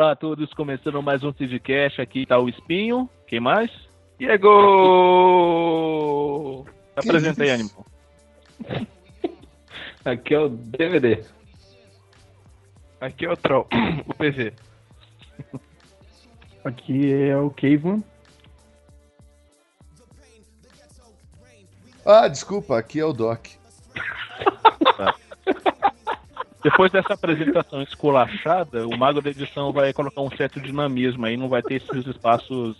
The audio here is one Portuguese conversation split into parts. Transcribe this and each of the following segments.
Olá, a todos, começando mais um Sidcast, aqui tá o Espinho, quem mais? Diego! Apresenta aí, Animal. Aqui é o DVD. Aqui é o Troll, o PV. Aqui é o Caveman. Ah, desculpa, aqui é o Doc. Depois dessa apresentação esculachada, o mago da edição vai colocar um certo dinamismo aí, não vai ter esses espaços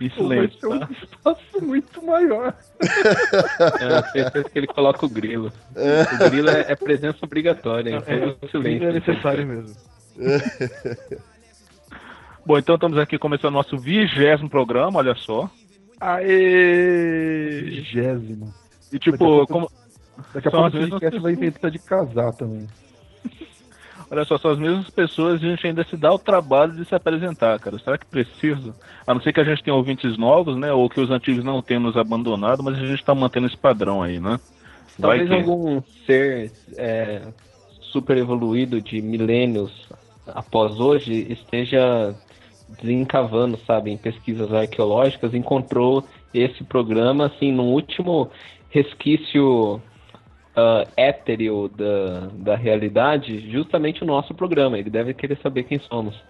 em silêncio, Vai ser tá? um espaço muito maior. É, certeza que ele coloca o grilo. O grilo é, é presença obrigatória. Então, É, o silêncio. é necessário mesmo. Bom, então estamos aqui começando o nosso vigésimo programa, olha só. Aê! Vigésimo. E tipo, como, Daqui a pouco o podcast vai inventar de casar também. Olha só, são as mesmas pessoas e a gente ainda se dá o trabalho de se apresentar, cara. Será que precisa? A não ser que a gente tenha ouvintes novos, né? Ou que os antigos não tenham nos abandonado, mas a gente tá mantendo esse padrão aí, né? Vai Talvez que- algum ser é, super evoluído de milênios após hoje esteja desencavando, sabe, em pesquisas arqueológicas, encontrou esse programa, assim, no último resquício étereo da, da realidade, justamente o nosso programa. Ele deve querer saber quem somos.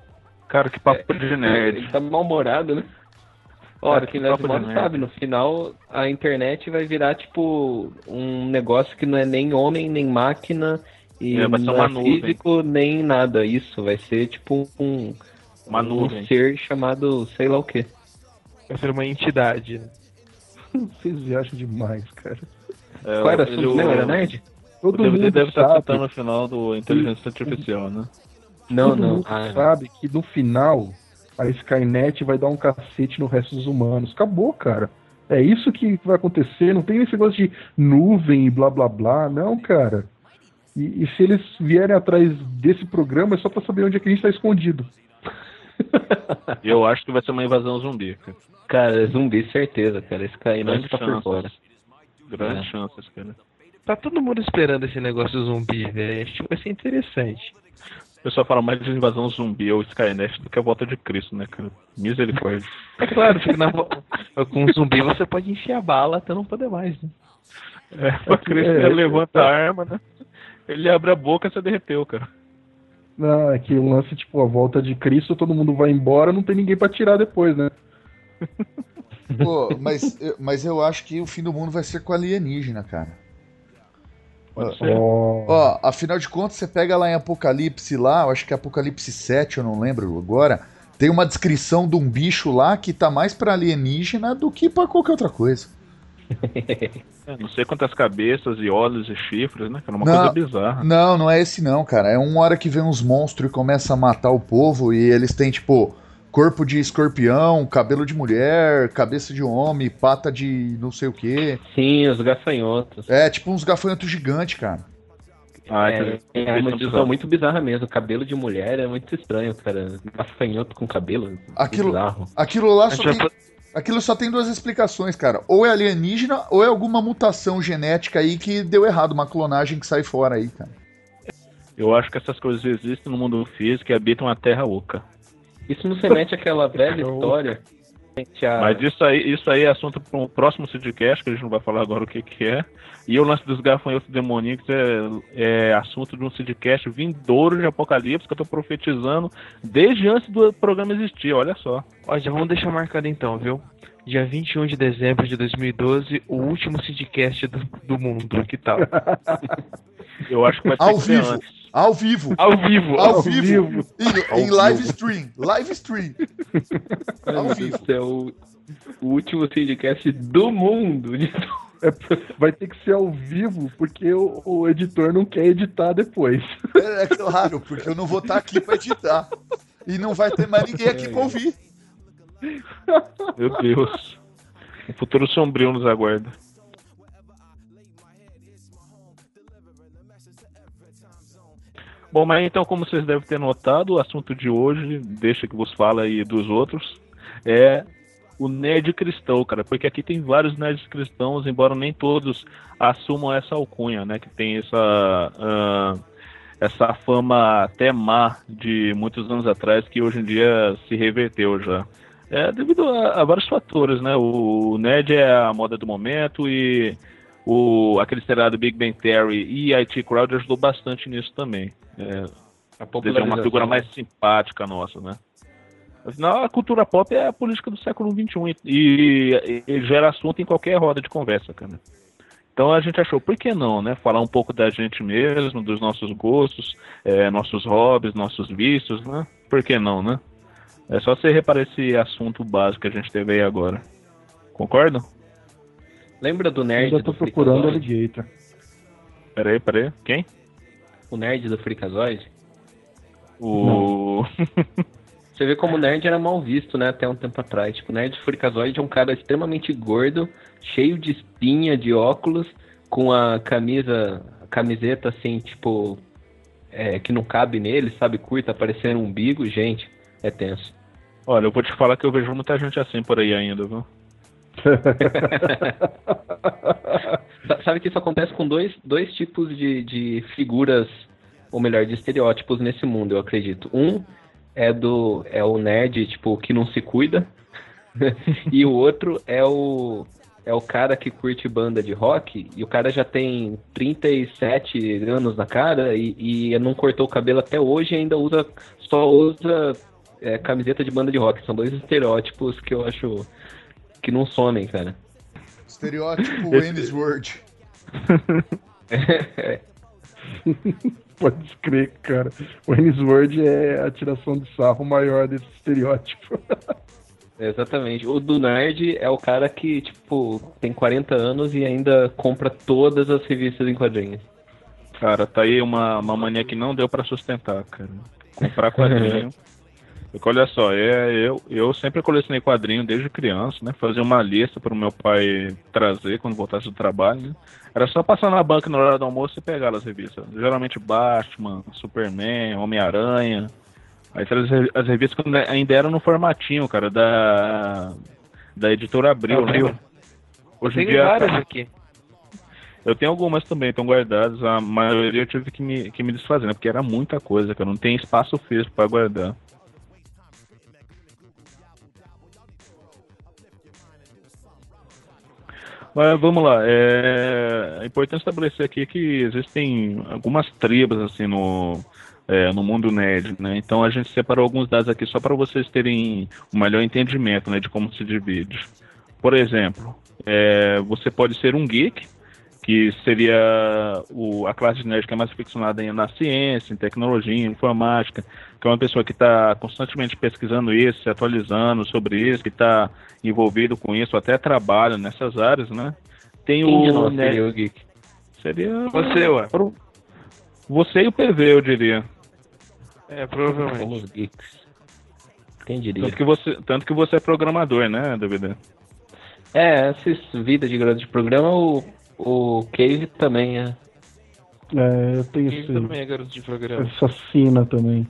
Cara, que papo de nerd. Ele tá mal-humorado, né? Olha, quem que leva modo merda. sabe, no final a internet vai virar tipo um negócio que não é nem homem, nem máquina, e É, não é nuvem. físico, nem nada. Isso vai ser tipo um, Uma um nuvem. ser chamado sei lá o quê. Vai ser uma entidade. Vocês viajam demais, cara. É, Qual era ele- assunto mesmo? Era nerd? Todo O DVD mundo deve estar citando no final do Inteligência Artificial, né? Não, todo não. mundo Ah, sabe que no final a Skynet vai dar um cacete no resto dos humanos. Acabou, cara. É isso que vai acontecer. Não tem esse negócio de nuvem e blá blá blá. Não, cara. E, e se eles vierem atrás desse programa é só pra saber onde é que a gente tá escondido. Eu acho que vai ser uma invasão zumbi, cara. Cara, zumbi, certeza, cara. Esse Grande tá por fora. Grandes É. chances, cara. Tá todo mundo esperando esse negócio zumbi, velho. Acho que vai ser interessante. O pessoal fala mais de invasão zumbi ou Skynet do que a volta de Cristo, né, cara? Misericórdia. É claro, porque na... com zumbi você pode enfiar bala até não poder mais, né? É, pra Cristo é, ele levanta a arma, né? Ele abre a boca e você derreteu, cara. Não, é que o lance, tipo, a volta de Cristo, todo mundo vai embora, não tem ninguém pra tirar depois, né? Pô, mas, eu- mas eu acho que o fim do mundo vai ser com alienígena, cara. Pode Ó, ser. Ó, Ó, afinal de contas, você pega lá em Apocalipse lá, eu acho que é Apocalipse 7, eu não lembro agora, tem uma descrição de um bicho lá que tá mais pra alienígena do que pra qualquer outra coisa. É, não sei quantas cabeças e olhos e chifres, né, cara? Uma Não. coisa bizarra. Não, não é esse não, cara. É uma hora que vem uns monstros e começa a matar o povo e eles têm, tipo, corpo de escorpião, cabelo de mulher, cabeça de homem, pata de não sei o quê. Sim, os gafanhotos. É, tipo uns gafanhotos gigantes, cara. Ah, É, é uma bizarro. muito bizarra mesmo. Cabelo de mulher é muito estranho, cara. Gafanhoto com cabelo. Aquilo- Bizarro. Aquilo lá só tem, aquilo só tem duas explicações, cara. Ou é alienígena ou é alguma mutação genética aí que deu errado, uma clonagem que sai fora aí, cara. Eu acho que essas coisas existem no mundo físico e habitam a Terra Oca. Isso não se mete aquela velha história. A- Mas isso aí, isso aí é assunto para o próximo Sidcast, que a gente não vai falar agora o que, que é. E o lance dos gafanhotos demoníacos é, é assunto de um Sidcast vindouro de Apocalipse que eu tô profetizando desde antes do programa existir, olha só. Ó, já vamos deixar marcado então, viu? Dia 21 de dezembro de 2012, o último Sidcast do, do mundo, que tal? Eu acho que vai ter Ao que ser vivo. antes. Ao vivo. Ao vivo! Ao, ao vivo. vivo. Em, Ao em live vivo. stream. Live stream. Ao meu vivo. Deus do céu, o último Sidcast do mundo. É, vai ter que ser ao vivo, porque o, o editor não quer editar depois. É, é claro, porque eu não vou estar aqui pra editar. E não vai ter mais ninguém aqui pra ouvir. Meu Deus. O futuro sombrio nos aguarda. Bom, mas então, como vocês devem ter notado, o assunto de hoje, deixa que vos fala aí dos outros, é o nerd cristão, cara, porque aqui tem vários nerds cristãos, embora nem todos assumam essa alcunha, né, que tem essa ah, essa fama até má de muitos anos atrás que hoje em dia se reverteu já. É devido a, a vários fatores, né? O nerd é a moda do momento e o, aquele seriado Big Bang Theory e IT Crowd ajudou bastante nisso também. É, a uma figura mais simpática nossa, né? Afinal, a cultura pop é a política do século XXI e, e, e gera assunto em qualquer roda de conversa, cara. Então a gente achou, por que não, né? Falar um pouco da gente mesmo, dos nossos gostos, é, nossos hobbies, nossos vícios, né? Por que não, né? É só você reparar esse assunto básico que a gente teve aí agora. Concordam? Lembra do nerd Eu tô do procurando Freakazoid? Alligator. Peraí, peraí. Quem? O nerd do Freakazoid? O. Você vê como o nerd era mal visto, né, até um tempo atrás. Tipo, o nerd Freakazoid é um cara extremamente gordo, cheio de espinha, de óculos, com a camisa, a camiseta assim, tipo, é, que não cabe nele, sabe, curta, parecendo um umbigo. Gente, é tenso. Olha, eu vou te falar que eu vejo muita gente assim por aí ainda, viu? Sa- Sabe que isso acontece com dois, dois tipos de, de figuras, ou melhor, de estereótipos nesse mundo, eu acredito. Um é do é o nerd, tipo, que não se cuida, e o outro é o é o cara que curte banda de rock e o cara já tem 37 anos na cara e, e não cortou o cabelo até hoje e ainda usa só usa é, camiseta de banda de rock. São dois estereótipos que eu acho que não somem, cara. Estereótipo Wayne's World. Pode crer, cara. O Ennis Word é a tiração de sarro maior desse estereótipo. Exatamente. O do nerd é o cara que, tipo, tem 40 anos e ainda compra todas as revistas em quadrinhos. Cara, tá aí uma, uma mania que não deu pra sustentar, cara. Comprar quadrinho. Porque olha só, é, eu, eu sempre colecionei quadrinho desde criança, né? Fazia uma lista para o meu pai trazer quando voltasse do trabalho. né? Era só passar na banca na hora do almoço e pegar as revistas. Geralmente Batman, Superman, Homem-Aranha. Aí as revistas quando ainda eram no formatinho, cara, da, da editora Abril. Abril. né? Hoje em Tem dia. várias aqui. Eu tenho algumas também, estão guardadas. A maioria eu tive que me, que me desfazer, né? Porque era muita coisa, cara. Não tem espaço físico para guardar. Mas vamos lá. É, é importante estabelecer aqui que existem algumas tribos assim no, é, no mundo nerd, né? Então a gente separou alguns dados aqui só para vocês terem um melhor entendimento, né, de como se divide. Por exemplo, é, você pode ser um geek, que seria o, a classe de nerd que é mais ficcionada em- na ciência, em tecnologia, em informática, que é uma pessoa que está constantemente pesquisando isso, se atualizando sobre isso, que está envolvido com isso, até trabalha nessas áreas, né? Tem Quem de o nós nerd, seria o geek? seria Você, ué. pro- você e o PV, eu diria. É, provavelmente. Somos geeks. Quem diria? Tanto que você, tanto que você é programador, né, DVD? É, essas vidas de grande programa, o, o Cave também é. É, eu tenho Ele esse, também é garoto de programa. essa sina também.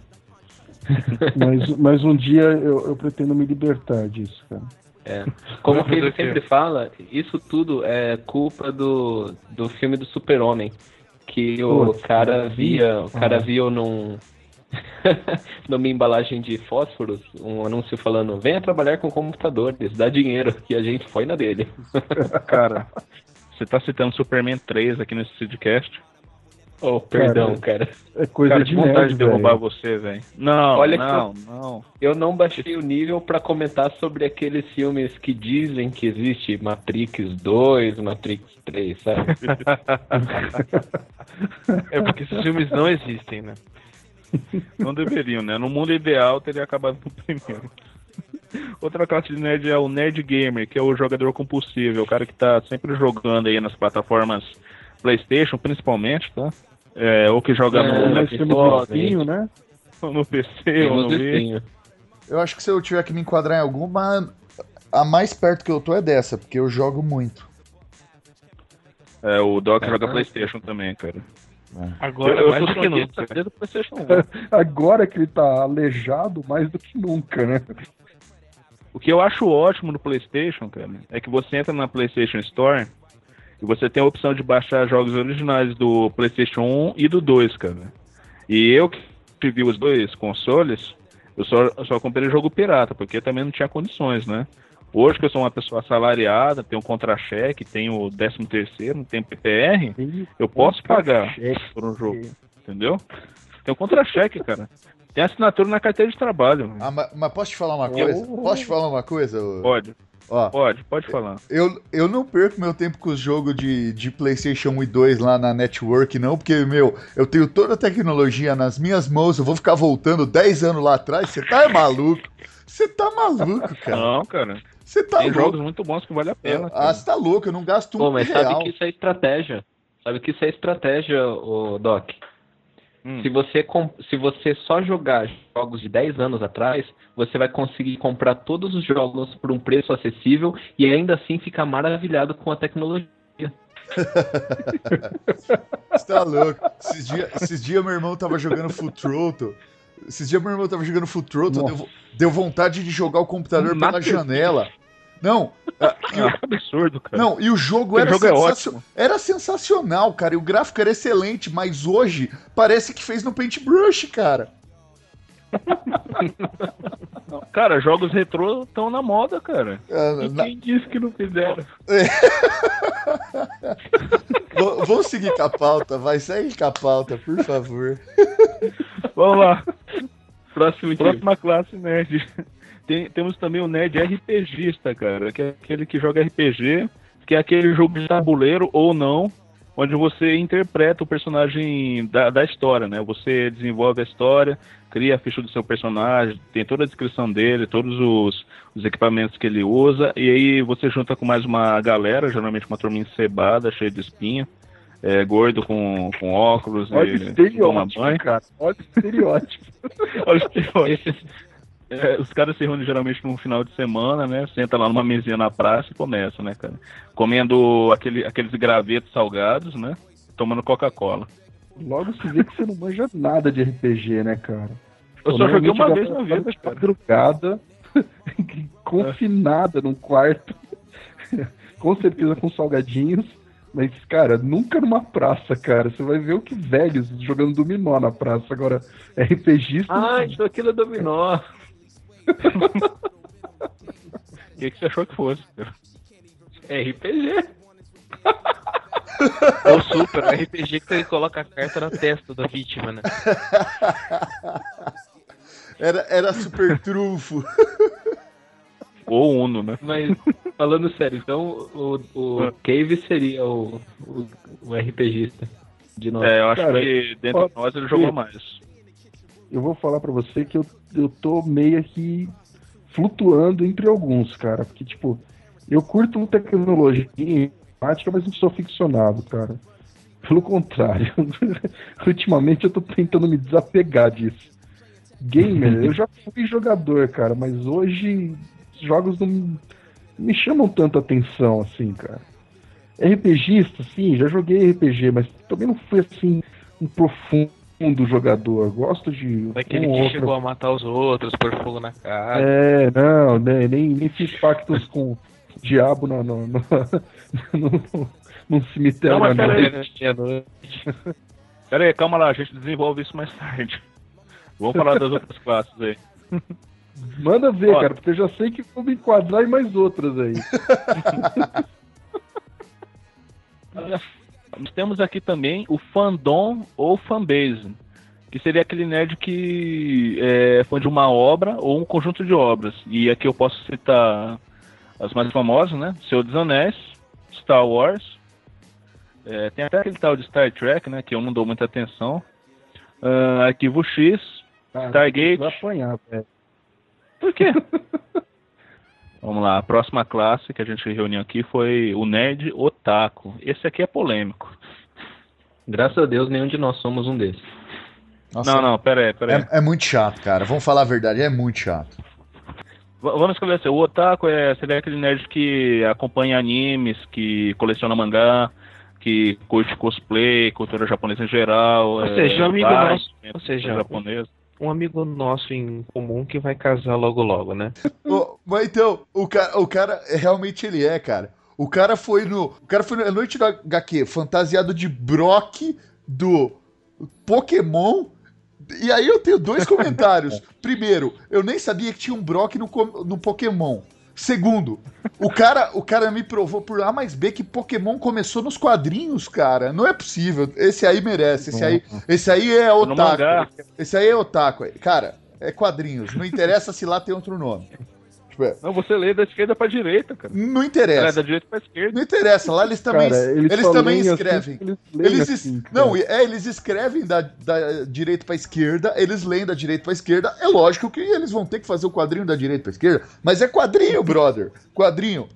mas, mas um dia eu, eu pretendo me libertar disso, cara. é. Como o Cave sempre fala, isso tudo é culpa do, do filme do Super-Homem. Que o Putz, cara via. O cara Ah. via num. numa embalagem de fósforos, um anúncio falando, venha trabalhar com computadores, dá dinheiro, e a gente foi na dele. Cara, você tá citando Superman 3 aqui nesse Sidcast? Oh, perdão, cara. É coisa Cara, de vontade nerd, de derrubar velho. você, velho. Não, Olha que não, não. Eu não baixei o nível pra comentar sobre aqueles filmes que dizem que existe Matrix 2, Matrix 3, sabe? É porque esses filmes não existem, né? Não deveriam, né? No mundo ideal teria acabado no primeiro. Outra classe de nerd é o nerd gamer, que é o jogador compulsivo, é o cara que tá sempre jogando aí nas plataformas PlayStation, principalmente, tá? É, ou que joga É, no, Xbox, um espinho, né? ou no PC, ou no Wii. Eu acho que se eu tiver que me enquadrar em alguma, a mais perto que eu tô é dessa, porque eu jogo muito. É, o Doc É, joga né? PlayStation também, cara. Agora, eu, eu mais do que nunca. desde o PlayStation 1. Agora que ele tá aleijado mais do que nunca, né? O que eu acho ótimo no PlayStation, cara, é que você entra na PlayStation Store e você tem a opção de baixar jogos originais do PlayStation 1 e do 2, cara. E eu que tive os dois consoles, eu só, eu só comprei jogo pirata, porque também não tinha condições, né? Hoje que eu sou uma pessoa assalariada, tenho contra-cheque, tenho 13 terceiro, tenho PPR, eu posso pagar por um jogo, entendeu? Tem contra-cheque, cara. Tem assinatura na carteira de trabalho. Ah, mas, mas posso te falar uma coisa? Posso te falar uma coisa? Pode, Ó, pode, pode falar. eu, eu não perco meu tempo com os jogos de, de PlayStation 1 e 2 lá na Network, não, porque, meu, eu tenho toda a tecnologia nas minhas mãos, eu vou ficar voltando 10 anos lá atrás. Você tá maluco? Você tá maluco, cara. Não, cara. Você tá Tem louco. jogos muito bons que vale a pena. Ah, você tá louco, eu não gasto um Pô, mas real. sabe que isso é estratégia. Sabe que isso é estratégia, o Doc. Hum. Se você, se você só jogar jogos de 10 anos atrás, você vai conseguir comprar todos os jogos por um preço acessível e ainda assim ficar maravilhado com a tecnologia. Você tá louco. Esses dias esses dia meu irmão tava jogando Full Throttle. Esses dias meu irmão tava jogando Full Throttle, deu, deu vontade de jogar o computador pela janela. Não, ah, e É um absurdo, cara. não, e o jogo O era jogo é. Era sensacional, cara. E o gráfico era excelente, mas hoje parece que fez no Paintbrush, cara. Cara, jogos retrô estão na moda, cara. Ah, E na- quem disse que não fizeram? v- Vamos seguir com a pauta, vai, segue com a pauta, por favor. Vamos lá. Próximo dia. Próxima classe nerd. Tem- temos também o nerd RPGista, cara, que é aquele que joga RPG, que é aquele jogo de tabuleiro ou não, onde você interpreta o personagem da, da história, né? Você desenvolve a história, cria a ficha do seu personagem, tem toda a descrição dele, todos os, os equipamentos que ele usa, e aí você junta com mais uma galera, geralmente uma turminha encebada, cheia de espinha, é, gordo com, com óculos Olha o e toma estereótipo, banho. cara. Olha o estereótipo. Olha o estereótipo. É, os caras se reúnem geralmente num final de semana, né? Senta lá numa mesinha na praça e começa, né, cara? Comendo aquele, aqueles gravetos salgados, né? Tomando Coca-Cola. Logo se vê que você não manja nada de RPG, né, cara? Eu só joguei uma vez na vida, tá cara. Drogada, confinada num quarto, com certeza com salgadinhos. Mas, cara, nunca numa praça, cara. Você vai ver o que velhos jogando dominó na praça. Agora, RPGista. Ah, então aquilo é dominó. O que, que você achou que fosse? É RPG. É o super, o RPG que você coloca a carta na testa da vítima, né? Era, era super trufo. Ou Uno, né? Mas, falando sério, então o, o Cave seria o, o, o RPGista de nós. É, eu acho Cara, que dentro de nós ele jogou mais. Eu vou falar pra você que eu, eu tô meio que flutuando entre alguns, cara. Porque, tipo, eu curto tecnologia informática, mas não sou ficcionado, cara. Pelo contrário. Ultimamente eu tô tentando me desapegar disso. Gamer, eu já fui jogador, cara, mas hoje os jogos não me chamam tanta atenção assim, cara. RPGista, sim, já joguei RPG, mas também não fui assim um profundo jogador. Gosto de. Daquele um que outro- chegou a matar os outros, pôr fogo na cara. É, não, né, nem, nem fiz pactos com o diabo no, no, no, no- num cemitério Não, mas à noite. Pera aí, calma lá, a gente desenvolve isso mais tarde. Vamos falar das outras classes aí. Manda ver, Ó. cara, porque eu já sei que vou me enquadrar em mais outras aí. Nós temos aqui também o fandom ou fanbase, que seria aquele nerd que é fã de uma obra ou um conjunto de obras. E aqui eu posso citar as mais famosas, né? Senhor dos Anéis, Star Wars, é, tem até aquele tal de Star Trek, né? Que eu não dou muita atenção. Ah, Arquivo X, Ah, Stargate. Vai apanhar, velho. Por quê? Vamos lá, a próxima classe que a gente reuniu aqui foi o Nerd Otaku. Esse aqui é polêmico. Graças a Deus, nenhum de nós somos um desses. Nossa, Não, não, pera aí, pera aí. É, é muito chato, cara. Vamos falar a verdade, é muito chato. V- Vamos esclarecer. O otaku é, seria aquele nerd que acompanha animes, que coleciona mangá, que curte cosplay, cultura japonesa em geral. Ou é, seja, um amigo vai, nosso- é, ou seja, japonesa. Um amigo nosso em comum que vai casar logo logo, né? Mas então, o cara, o cara realmente ele é, cara. O cara foi no. O cara foi na noite do HQ, fantasiado de Brock do Pokémon E aí eu tenho dois comentários. Primeiro, eu nem sabia que tinha um Brock no, no Pokémon. Segundo, o cara, o cara me provou por A mais B que Pokémon começou nos quadrinhos, cara. Não é possível. Esse aí merece. Esse aí, esse aí é otaku. Esse aí é otaku. Cara, é quadrinhos. Não interessa se lá tem outro nome. Tipo, é, Não, você lê da esquerda pra direita, cara. não Ela é interessa. da direita pra esquerda. Não interessa. Lá eles também, Cara, eles só também assim escrevem. porque eles Eles, es- assim, não, é, eles escrevem da, da direita pra esquerda, eles leem da direita pra esquerda. É lógico que eles vão ter que fazer o quadrinho da direita pra esquerda, mas é quadrinho, brother. Quadrinho.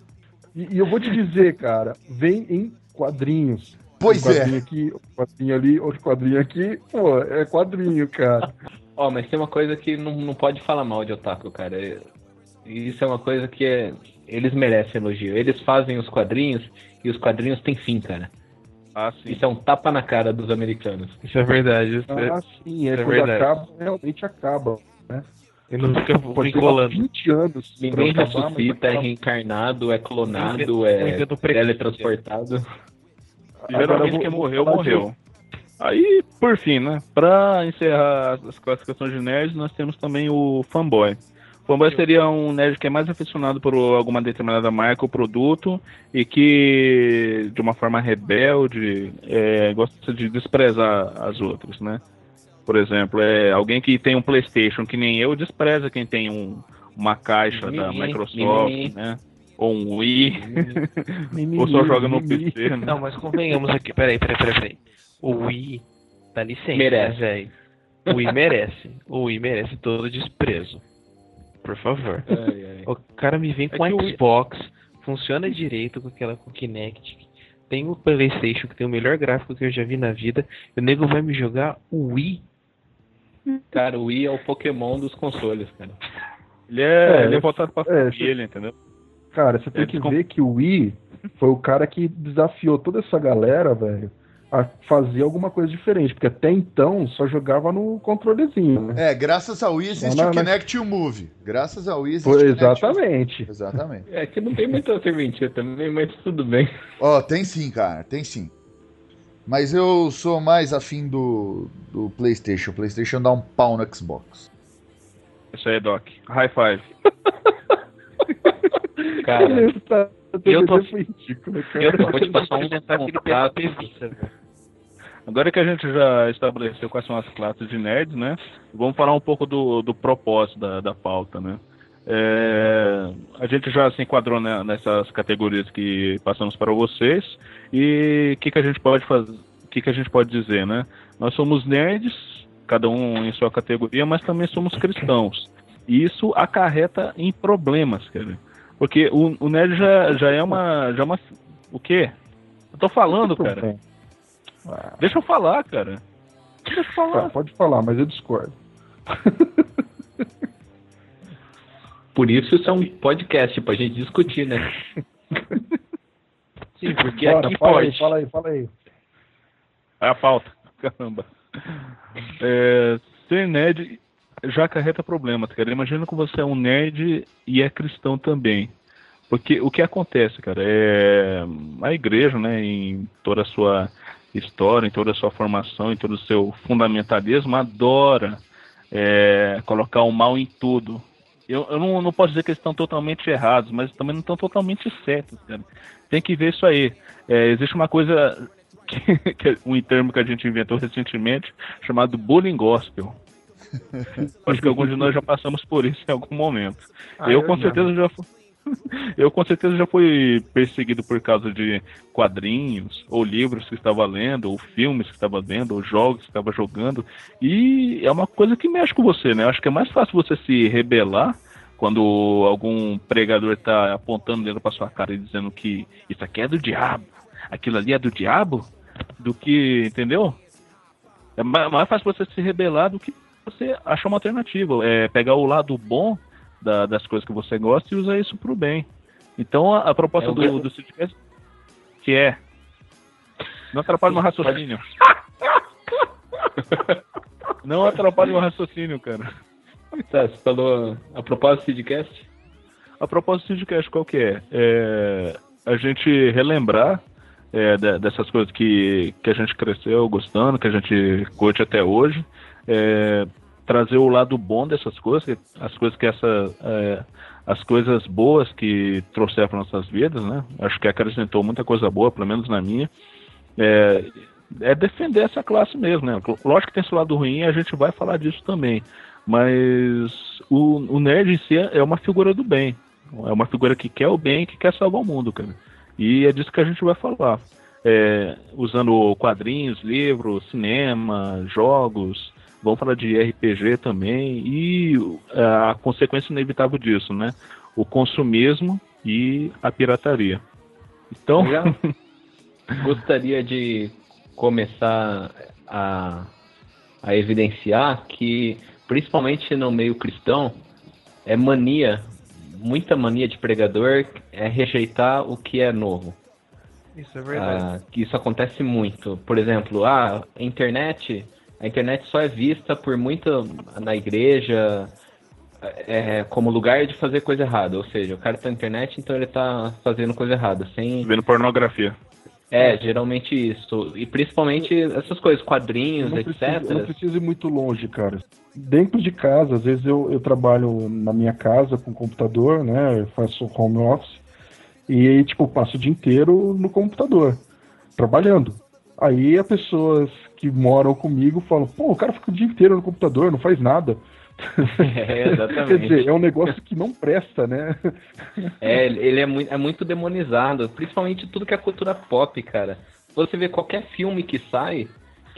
E, e eu vou te dizer, cara, vem em quadrinhos. Pois um é. quadrinho aqui, outro quadrinho ali, outro quadrinho aqui. Pô, é quadrinho, cara. Ó, mas tem uma coisa que não, não pode falar mal de otaku, cara. É- Isso é uma coisa que é, eles merecem elogio. Eles fazem os quadrinhos e os quadrinhos têm fim, cara. Ah, sim. Isso é um tapa na cara dos americanos. Isso é verdade. Isso é... Ah, sim, é, é quando verdade. acaba, realmente acaba. E não fica vinculando. 20 anos. Ninguém acabar, ressuscita, é reencarnado, é clonado, é prequício. teletransportado. Vou- quem vou morreu, morreu. Aí, por fim, né? Pra encerrar as classificações de nerds, nós temos também o fanboy. Fanboy seria um nerd que é mais aficionado por alguma determinada marca ou produto e que, de uma forma rebelde, é, gosta de desprezar as outras, né? Por exemplo, é alguém que tem um PlayStation que nem eu despreza quem tem um, uma caixa da Microsoft, né? Ou um Wii, ou só joga no. PC, né? Não, mas convenhamos aqui. Peraí, peraí, peraí, peraí. O Wii, dá licença, Merece. né, velho? O Wii merece. O Wii merece todo desprezo. Por favor. O cara me vem É com o Xbox, funciona direito com aquela com Kinect. Tem o PlayStation que tem o melhor gráfico que eu já vi na vida. E o nego vai me jogar o Wii. Cara, o Wii é o Pokémon dos consoles, cara. Ele é, É, ele é voltado pra é, família, entendeu? Cara, você tem É, que ver que o Wii foi o cara que desafiou toda essa galera, velho, a fazer alguma coisa diferente. Porque até então só jogava no controlezinho, né? É, graças ao Wii existe Não, o não, Kinect e o Move. Graças ao Wii existe Kinect o- exatamente. Exatamente. É que não tem muita serventia também, mas tudo bem. Ó, tem sim, cara, tem sim. Mas eu sou mais afim do, do PlayStation. O PlayStation dá um pau no Xbox. Isso aí, Doc. High five. Cara, tá- Eu tô- foi ridículo, cara. Eu tô vou te passar um tentar aquele contato. Agora que a gente já estabeleceu quais são as classes de nerds, né? Vamos falar um pouco do, do propósito da, da pauta, né? É, a gente já se enquadrou né, nessas categorias que passamos para vocês e o que, que a gente pode fazer, o que, que a gente pode dizer, né? Nós somos nerds, cada um em sua categoria, mas também somos cristãos. E isso acarreta em problemas, cara. Porque o, o nerd já, já é uma, já é uma, o quê? Eu tô falando, cara. Ah, Deixa eu falar, cara. Deixa eu tá, falar. pode falar, mas eu discordo. por isso isso é um podcast pra gente discutir, né? Sim, porque Bora, aqui fala pode. aí, fala aí, fala aí. É a pauta. Caramba. É, ser nerd já acarreta problemas, cara. Imagina que você é um nerd e é cristão também. Porque o que acontece, cara, é a igreja, né, em toda a sua história, em toda a sua formação, em todo o seu fundamentalismo, adora é, colocar o mal em tudo. Eu, eu não, não posso dizer que eles estão totalmente errados, mas também não estão totalmente certos, cara. Tem que ver isso aí. É, existe uma coisa que, que é um termo que a gente inventou recentemente chamado bullying gospel. Acho que alguns de nós já passamos por isso em algum momento. Ah, eu eu com já. certeza já fui. Eu com certeza já fui perseguido por causa de quadrinhos, ou livros que estava lendo, ou filmes que estava vendo, ou jogos que estava jogando. E é uma coisa que mexe com você, né? Acho que é mais fácil você se rebelar quando algum pregador está apontando dedo para sua cara e dizendo que isso aqui é do diabo, aquilo ali é do diabo, do que, entendeu? É ma- mais fácil você se rebelar do que você achar uma alternativa. É pegar o lado bom da- das coisas que você gosta e usar isso pro bem. Então a, a proposta É o do, grande- do Sidcast que é. Não atrapalhe meu raciocínio. Não atrapalhe meu raciocínio, cara. Tá, você falou a propósito do Sidcast? A propósito do Sidcast qual que é? É, A gente relembrar é, de- dessas coisas que, que a gente cresceu gostando, que a gente curte até hoje. é, trazer o lado bom dessas coisas, as coisas que essa. É, as coisas boas que trouxeram para nossas vidas, né? Acho que acrescentou muita coisa boa, pelo menos na minha. É, é defender essa classe mesmo, né? Lógico que tem esse lado ruim e a gente vai falar disso também. Mas o, o nerd em si é uma figura do bem. É uma figura que quer o bem, que quer salvar o mundo, cara. E é disso que a gente vai falar. É, usando quadrinhos, livros, cinema, jogos, vamos falar de RPG também e é, a consequência inevitável disso, né? O consumismo e a pirataria. Então, gostaria de começar a, a evidenciar que, principalmente no meio cristão, é mania, muita mania de pregador é rejeitar o que é novo. Isso é verdade. Ah, isso acontece muito. Por exemplo, ah, a internet, a internet só é vista por muita na igreja é, como lugar de fazer coisa errada. Ou seja, o cara tá na internet, então ele tá fazendo coisa errada, sem vendo pornografia. É, geralmente isso. E principalmente essas coisas, quadrinhos, não etc. Preciso, não precisa ir muito longe, cara. Dentro de casa, às vezes eu, eu trabalho na minha casa com computador, né? Eu faço home office. E aí, tipo, passo o dia inteiro no computador, trabalhando. Aí as pessoas que moram comigo falam, pô, o cara fica o dia inteiro no computador, não faz nada. É, exatamente. Quer dizer, é um negócio que não presta, né? É, ele é muito, é muito demonizado, principalmente tudo que é cultura pop, cara. Você vê qualquer filme que sai,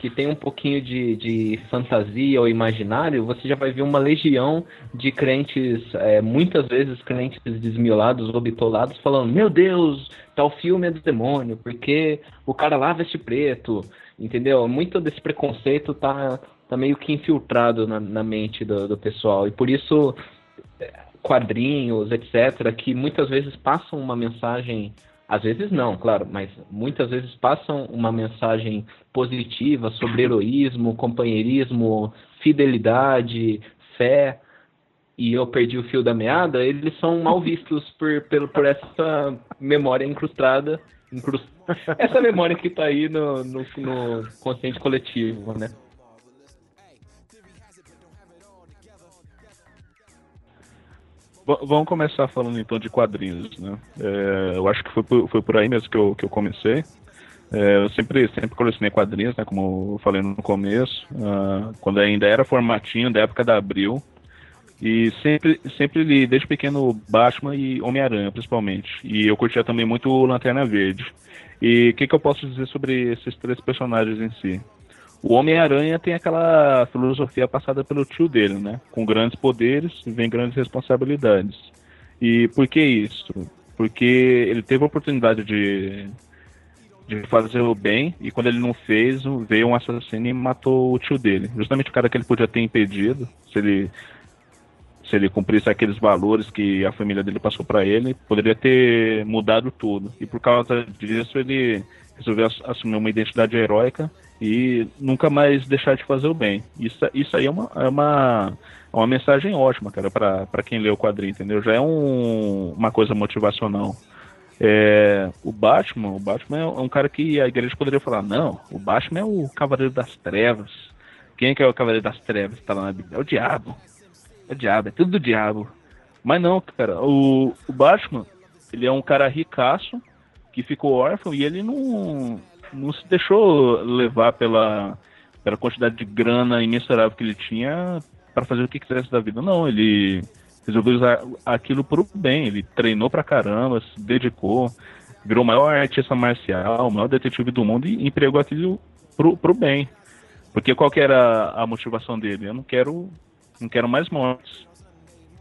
que tem um pouquinho de, de fantasia ou imaginário, você já vai ver uma legião de crentes, é, muitas vezes crentes desmiolados ou bitolados, falando: Meu Deus, tal filme é do demônio, porque o cara lá veste preto, entendeu? Muito desse preconceito tá, tá meio que infiltrado na, na mente do, do pessoal, e por isso quadrinhos, etc., que muitas vezes passam uma mensagem às vezes não, claro, mas muitas vezes passam uma mensagem positiva sobre heroísmo, companheirismo, fidelidade, fé, e eu perdi o fio da meada, eles são mal vistos por, por, por essa memória incrustada, incrust... essa memória que está aí no, no, no consciente coletivo, né? Vamos começar falando então de quadrinhos, né? É, eu acho que foi por, foi por aí mesmo que eu, que eu comecei. É, eu sempre, sempre colecionei quadrinhos, né? Como eu falei no começo, uh, quando ainda era formatinho, da época da Abril. E sempre, sempre li, desde pequeno, Batman e Homem-Aranha, principalmente. E eu curtia também muito Lanterna Verde. E o que, que eu posso dizer sobre esses três personagens em si? O Homem-Aranha tem aquela filosofia passada pelo tio dele, né? Com grandes poderes vem grandes responsabilidades. E por que isso? Porque ele teve a oportunidade de, de fazer o bem e quando ele não fez, veio um assassino e matou o tio dele. Justamente o cara que ele podia ter impedido, se ele se ele cumprisse aqueles valores que a família dele passou para ele, poderia ter mudado tudo. E por causa disso ele resolveu assumir uma identidade heróica e nunca mais deixar de fazer o bem. Isso, isso aí é uma, é uma, é uma mensagem ótima, cara, para quem lê o quadrinho, entendeu? Já é um, uma coisa motivacional. É, o Batman, o Batman é um cara que a igreja poderia falar, não, o Batman é o Cavaleiro das Trevas. Quem é que é o Cavaleiro das Trevas? Tá lá na Bíblia. É o diabo. É o diabo, é tudo do diabo. Mas não, cara, o, o Batman, ele é um cara ricaço que ficou órfão e ele não não se deixou levar pela, pela quantidade de grana imensurável que ele tinha para fazer o que quisesse da vida. Não, ele resolveu usar aquilo pro bem. Ele treinou pra caramba, se dedicou, virou o maior artista marcial, o maior detetive do mundo e empregou aquilo pro, pro bem. Porque qual que era a motivação dele? Eu não quero, não quero mais mortes.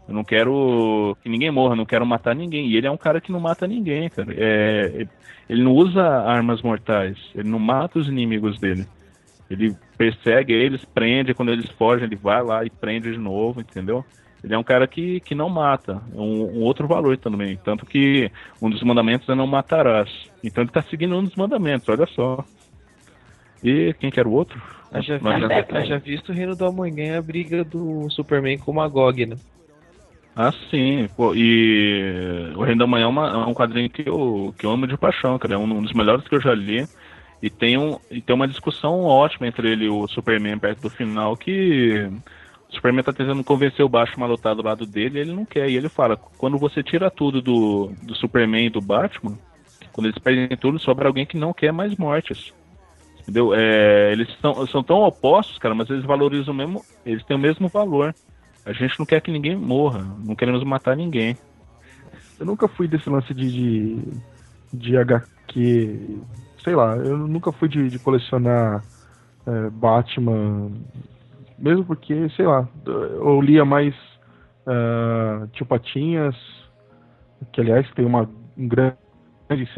Eu não quero que ninguém morra, não quero matar ninguém. E ele é um cara que não mata ninguém, cara. É, ele não usa armas mortais, ele não mata os inimigos dele. Ele persegue eles, prende, quando eles fogem, ele vai lá e prende de novo, entendeu? Ele é um cara que, que não mata. É um, um outro valor também. Tanto que um dos mandamentos é não matarás. Então ele está seguindo um dos mandamentos, olha só. E quem que era o outro? já, vi, já visto o Reino do Amanhã a briga do Superman com o Magog, né? Ah, sim. Pô, e O Reino da Manhã é, uma, é, um quadrinho que eu, que eu amo de paixão, cara. É um, dos melhores que eu já li. E tem, um, e tem uma discussão ótima entre ele e o Superman perto do final que o Superman tá tentando convencer o Batman a lutar do lado dele ele não quer. E ele fala, quando você tira tudo do, do Superman e do Batman, quando eles perdem tudo, sobra alguém que não quer mais mortes. Entendeu? É, eles são, são tão opostos, cara, mas eles valorizam mesmo. Eles têm o mesmo valor. A gente não quer que ninguém morra, não queremos matar ninguém. Eu nunca fui desse lance de, de, de HQ. Sei lá, eu nunca fui de, de colecionar é, Batman. Mesmo porque, sei lá, eu lia mais uh, Tio Patinhas, que aliás tem uma, um grande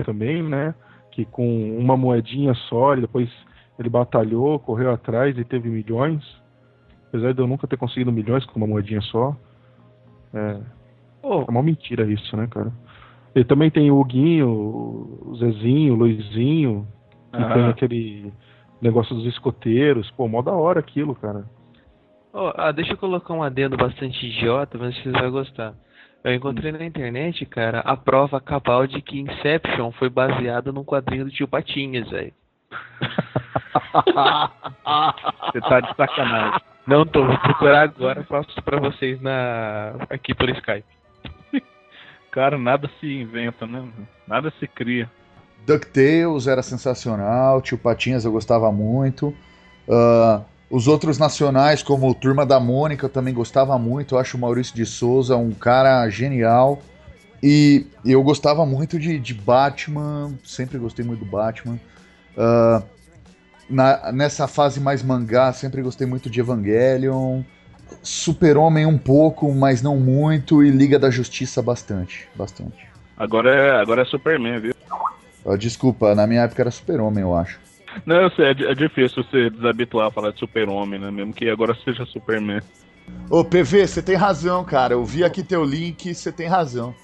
também, né? Que com uma moedinha só, e depois ele batalhou, correu atrás e teve milhões. Apesar de eu nunca ter conseguido milhões com uma moedinha só. É, oh. é uma mentira isso, né, cara? Ele também tem o Huguinho, o Zezinho, o Luizinho, que ah. tem aquele negócio dos escoteiros. Pô, mó da hora aquilo, cara. Oh, ah, deixa eu colocar um adendo bastante idiota, mas vocês vão gostar. Eu encontrei na internet, cara, a prova cabal de que Inception foi baseada num quadrinho do tio Patinhas, velho. Você tá de sacanagem. Não tô, vou procurar agora, passo pra vocês na aqui por Skype. Cara, nada se inventa, né? Nada se cria. DuckTales era sensacional, Tio Patinhas eu gostava muito. Uh, os outros nacionais, como Turma da Mônica, eu também gostava muito. Eu acho o Maurício de Souza um cara genial. E eu gostava muito de, de Batman, sempre gostei muito do Batman. Uh, na, nessa fase mais mangá, sempre gostei muito de Evangelion. Super-Homem um pouco, mas não muito. E Liga da Justiça bastante. Bastante. Agora é, agora é Superman, viu? Desculpa, na minha época era Super-Homem, eu acho. Não, eu sei, é, é difícil você desabituar a falar de Super-Homem, né? Mesmo que agora seja Superman. Ô, PV, você tem razão, cara. Eu vi aqui teu link, você tem razão.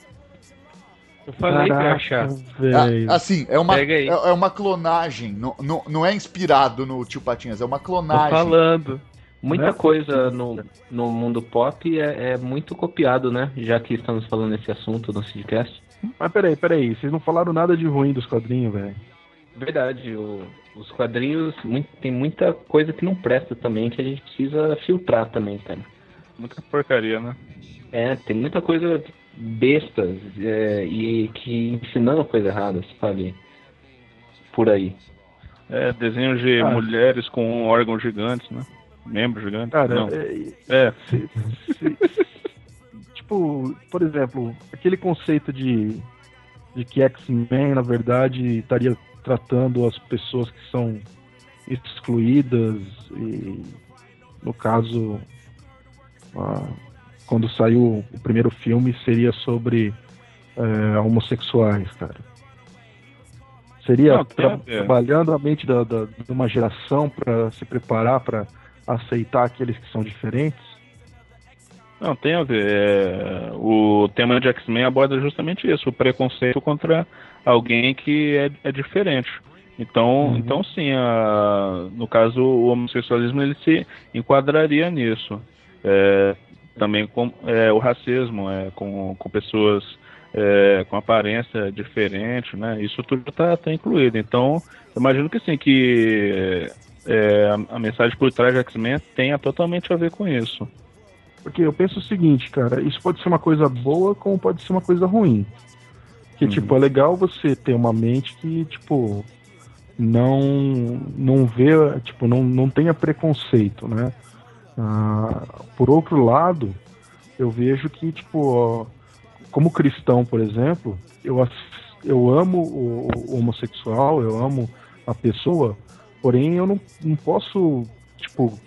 Eu falei Caraca, que. Ah, assim, é uma, é, é, uma clonagem. Não, não, não é inspirado no Tio Patinhas, é uma clonagem. Tô falando. Muita é coisa no, no mundo pop é, é, muito copiado, né? Já que estamos falando nesse assunto no Sidcast. Mas peraí, peraí, vocês não falaram nada de ruim dos quadrinhos, velho. Verdade, o, os quadrinhos muito, tem muita coisa que não presta também, que a gente precisa filtrar também, cara. Muita porcaria, né? É, tem muita coisa bestas é, e que ensinando coisa errada, sabe? Por aí. É, desenhos de ah. mulheres com órgãos gigantes, né? Membros gigantes. Cara, Não. é. é. Se, se, tipo, por exemplo, aquele conceito de, de que X-Men, na verdade, estaria tratando as pessoas que são excluídas e, no caso, a quando saiu o primeiro filme, seria sobre é, homossexuais, cara. Seria Não, tra trabalhando a mente da, da, de uma geração para se preparar para aceitar aqueles que são diferentes? Não, tem a ver. É, o tema de X-Men aborda justamente isso, o preconceito contra alguém que é, é diferente. Então, uhum. então sim, a, no caso, o homossexualismo ele se enquadraria nisso. É, também com é, o racismo, é, com, com pessoas é, com aparência diferente, né? Isso tudo está tá incluído. Então, imagino que sim, que é, a, a, mensagem por trás de X-Men tenha totalmente a ver com isso. Porque eu penso o seguinte, cara, isso pode ser uma coisa boa como pode ser uma coisa ruim. Que, uhum. tipo, é legal você ter uma mente que, tipo, não não vê, tipo, não, não tenha preconceito, né? Ah, por outro lado, eu vejo que, tipo, como cristão, por exemplo, eu, eu amo o, o homossexual, eu amo a pessoa, porém eu não, não posso, tipo,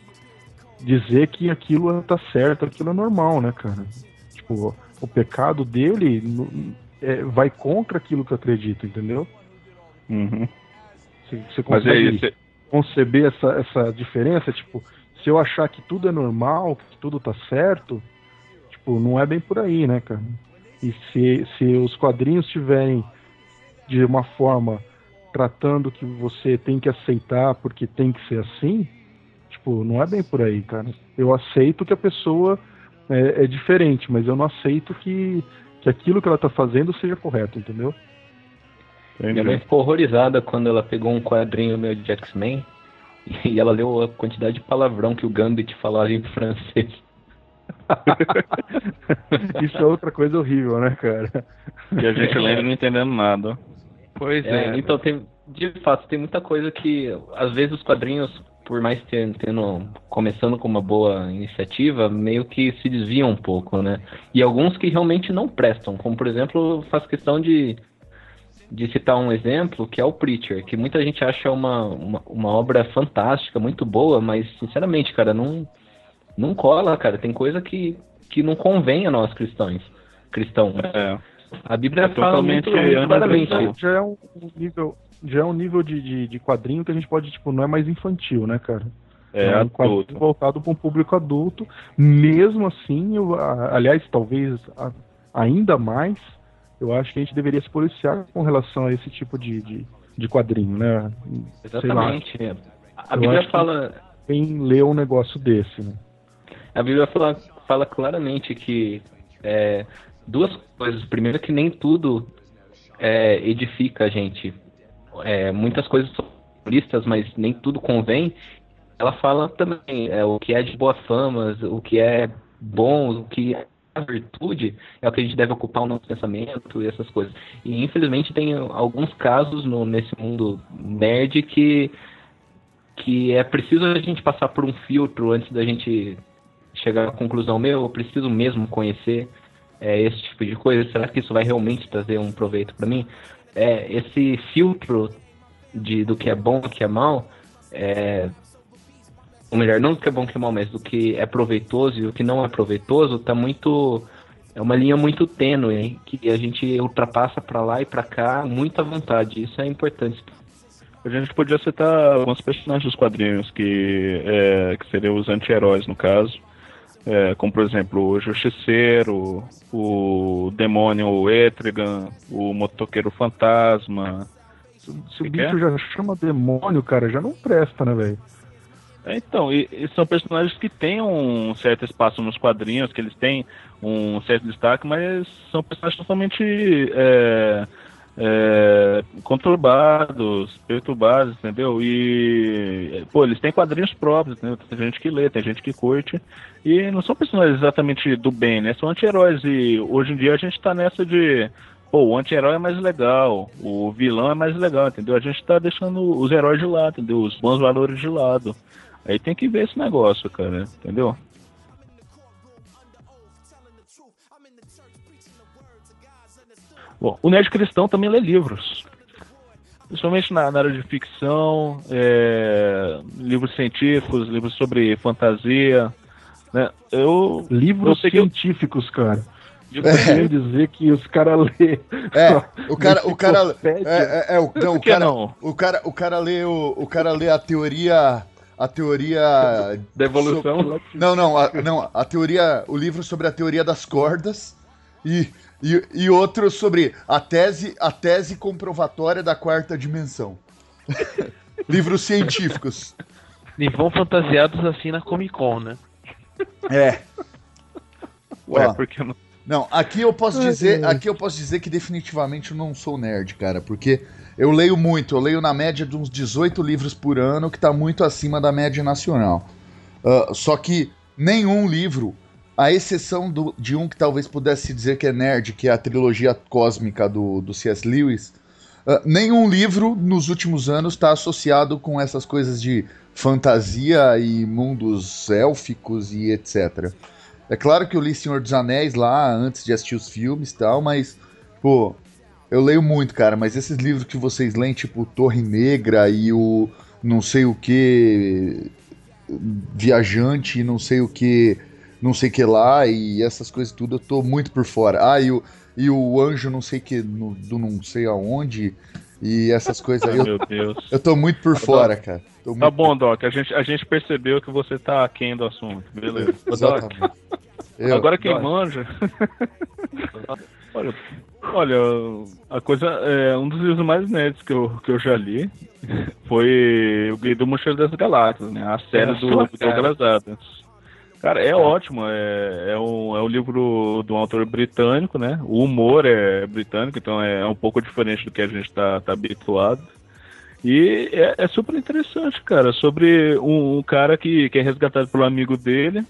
dizer que aquilo tá certo, aquilo é normal, né, cara? Tipo, o pecado dele é, vai contra aquilo que eu acredito, entendeu? Uhum. Você, você consegue aí, você... conceber essa, essa diferença? Tipo, se eu achar que tudo é normal, que tudo tá certo, tipo, não é bem por aí, né, cara? E se, se os quadrinhos tiverem de uma forma tratando que você tem que aceitar porque tem que ser assim, tipo, não é bem por aí, cara. Eu aceito que a pessoa é, é diferente, mas eu não aceito que, que aquilo que ela tá fazendo seja correto, entendeu? Minha mãe ficou horrorizada quando ela pegou um quadrinho meu de X-Men e ela leu a quantidade de palavrão que o Gambit falava em francês. Isso é outra coisa horrível, né, cara? E a gente lendo e não entendendo nada. Pois É, é. então tem, de fato, tem muita coisa que às vezes os quadrinhos, por mais ter- tendo começando com uma boa iniciativa, meio que se desviam um pouco, né? E alguns que realmente não prestam, como por exemplo, faço questão de de citar um exemplo que é o Preacher, que muita gente acha uma, uma, uma obra fantástica, muito boa, mas sinceramente, cara, não não cola, cara. Tem coisa que, que não convém a nós cristãos. Cristãos. É. A Bíblia É fala muito, totalmente muito claramente. Já é um nível, já é um nível de, de, de quadrinho que a gente pode, tipo, não é mais infantil, né, cara? É, um quadrinho adulto. voltado para um público adulto. Mesmo assim, eu, a- aliás, talvez a- ainda mais, eu acho que a gente deveria se policiar com relação a esse tipo de, de, de quadrinho, né? Exatamente. A Bíblia que- fala, quem lê um negócio desse, né? a Bíblia fala, fala claramente que é, duas coisas. Primeiro, que nem tudo é, edifica a gente. É, muitas coisas são listas, mas nem tudo convém. Ela fala também é, o que é de boa fama, o que é bom, o que é virtude, é o que a gente deve ocupar o nosso pensamento e essas coisas. E infelizmente tem alguns casos no, nesse mundo nerd que que é preciso a gente passar por um filtro antes da gente chegar à conclusão, meu, eu preciso mesmo conhecer é, esse tipo de coisa, será que isso vai realmente trazer um proveito para mim? É, esse filtro de, do que é bom e do que é mal, é, ou melhor, não do que é bom do que é mal, mas do que é proveitoso e o que não é proveitoso, tá muito é uma linha muito tênue, hein, que a gente ultrapassa para lá e para cá muito à vontade. Isso é importante. A gente podia citar alguns personagens dos quadrinhos que, é, que seriam os anti-heróis, no caso. É, como, por exemplo, o Justiceiro, o Demônio Etrigan, o Motoqueiro Fantasma. Se o Que bicho já chama demônio, cara, já não presta, né, velho? É, Então, e, e são personagens que têm um certo espaço nos quadrinhos, que eles têm um certo destaque, mas são personagens totalmente é, é, conturbados, perturbados, entendeu? E, pô, eles têm quadrinhos próprios, entendeu? Tem gente que lê, tem gente que curte, e não são personagens exatamente do bem, né? São anti-heróis, e hoje em dia a gente tá nessa de. Pô, o anti-herói é mais legal, o vilão é mais legal, entendeu? A gente tá deixando os heróis de lado, entendeu? Os bons valores de lado. Aí tem que ver esse negócio, cara, entendeu? Bom, o Nerd Cristão também lê livros. Principalmente na, na área de ficção, é, livros científicos, livros sobre fantasia. Né? Eu, Livros Eu científicos, cara. Eu queria dizer que os caras lê. É, o cara, o cara, é, é, é, o, não, o cara, não? o cara, o cara lê o, o cara lê a teoria, a teoria Da evolução. Não, não, a, não, a teoria, o livro sobre a teoria das cordas e, e, e outro sobre a tese, a tese comprovatória da quarta dimensão. Livros científicos. E vão fantasiados assim na Comic Con, né? É. Ué, Ó. porque não. Não, aqui eu posso dizer, aqui eu posso dizer que definitivamente eu não sou nerd, cara, porque eu leio muito, eu leio na média de uns 18 livros por ano, que tá muito acima da média nacional. Ah, só que nenhum livro, à exceção do- de um que talvez pudesse dizer que é nerd, que é a trilogia cósmica do, do C.S. Lewis, ah, nenhum livro nos últimos anos está associado com essas coisas de fantasia e mundos élficos e etc. É claro que eu li Senhor dos Anéis lá antes de assistir os filmes e tal, mas, pô, eu leio muito, cara, mas esses livros que vocês leem, tipo Torre Negra e o não sei o que, Viajante e não sei o que, não sei o que lá, e essas coisas tudo, eu tô muito por fora. Ah, e o, e o Anjo não sei que, no- do não sei aonde, e essas coisas aí, eu, Meu Deus. eu tô muito por fora, cara. Tô Tá muito bom, Doc. A gente, a gente percebeu que você tá aquém do assunto. Beleza. Exatamente. Eu- Agora quem Doc. manja. olha, olha, a coisa. É, um dos livros mais nerds que eu, que eu já li foi o Guia do Mochileiro das Galáxias, né? A série É, do, do cara. Cara, é ótimo. É, é, um, é um livro de um autor britânico, né? O humor é britânico, então é, é um pouco diferente do que a gente está tá habituado. E é, é, super interessante, cara, sobre um, um, cara que, que é resgatado pelo amigo dele,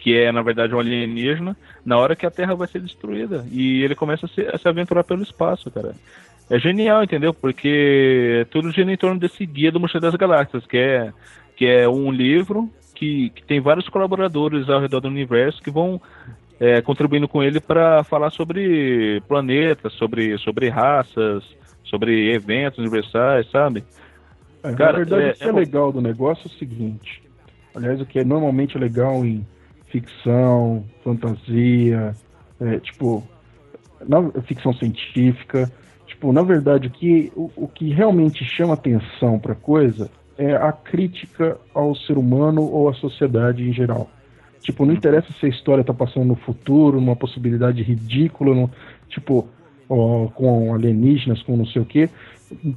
que é, na verdade, um alienígena, na hora que a Terra vai ser destruída. E ele começa a se, a se aventurar pelo espaço, cara. É genial, entendeu? Porque tudo gira em torno desse guia do Mochileiro das Galáxias, que é, que é um livro que, que tem vários colaboradores ao redor do universo que vão é, contribuindo com ele para falar sobre planetas, sobre, sobre raças, sobre eventos universais, sabe? É, Cara, na verdade, é, o que é, é legal do negócio é o seguinte. Aliás, o que é normalmente legal em ficção, fantasia, é, tipo, na ficção científica, tipo, na verdade, o que, o, o que realmente chama atenção para coisa é a crítica ao ser humano ou à sociedade em geral. Tipo, não interessa se a história está passando no futuro, numa possibilidade ridícula, no, tipo, ó, com alienígenas, com não sei o quê.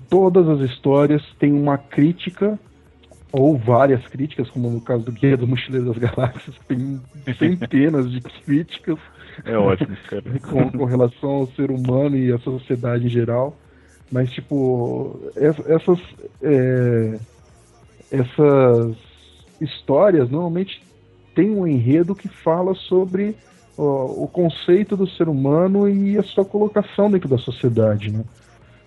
Todas as histórias têm uma crítica, ou várias críticas, como no caso do Guia do Mochileiro das Galáxias, tem centenas de críticas. É ótimo, cara. Com, com relação ao ser humano e à sociedade em geral. Mas, tipo, essas. É, essas histórias normalmente têm um enredo que fala sobre ó, o conceito do ser humano e a sua colocação dentro da sociedade. Né?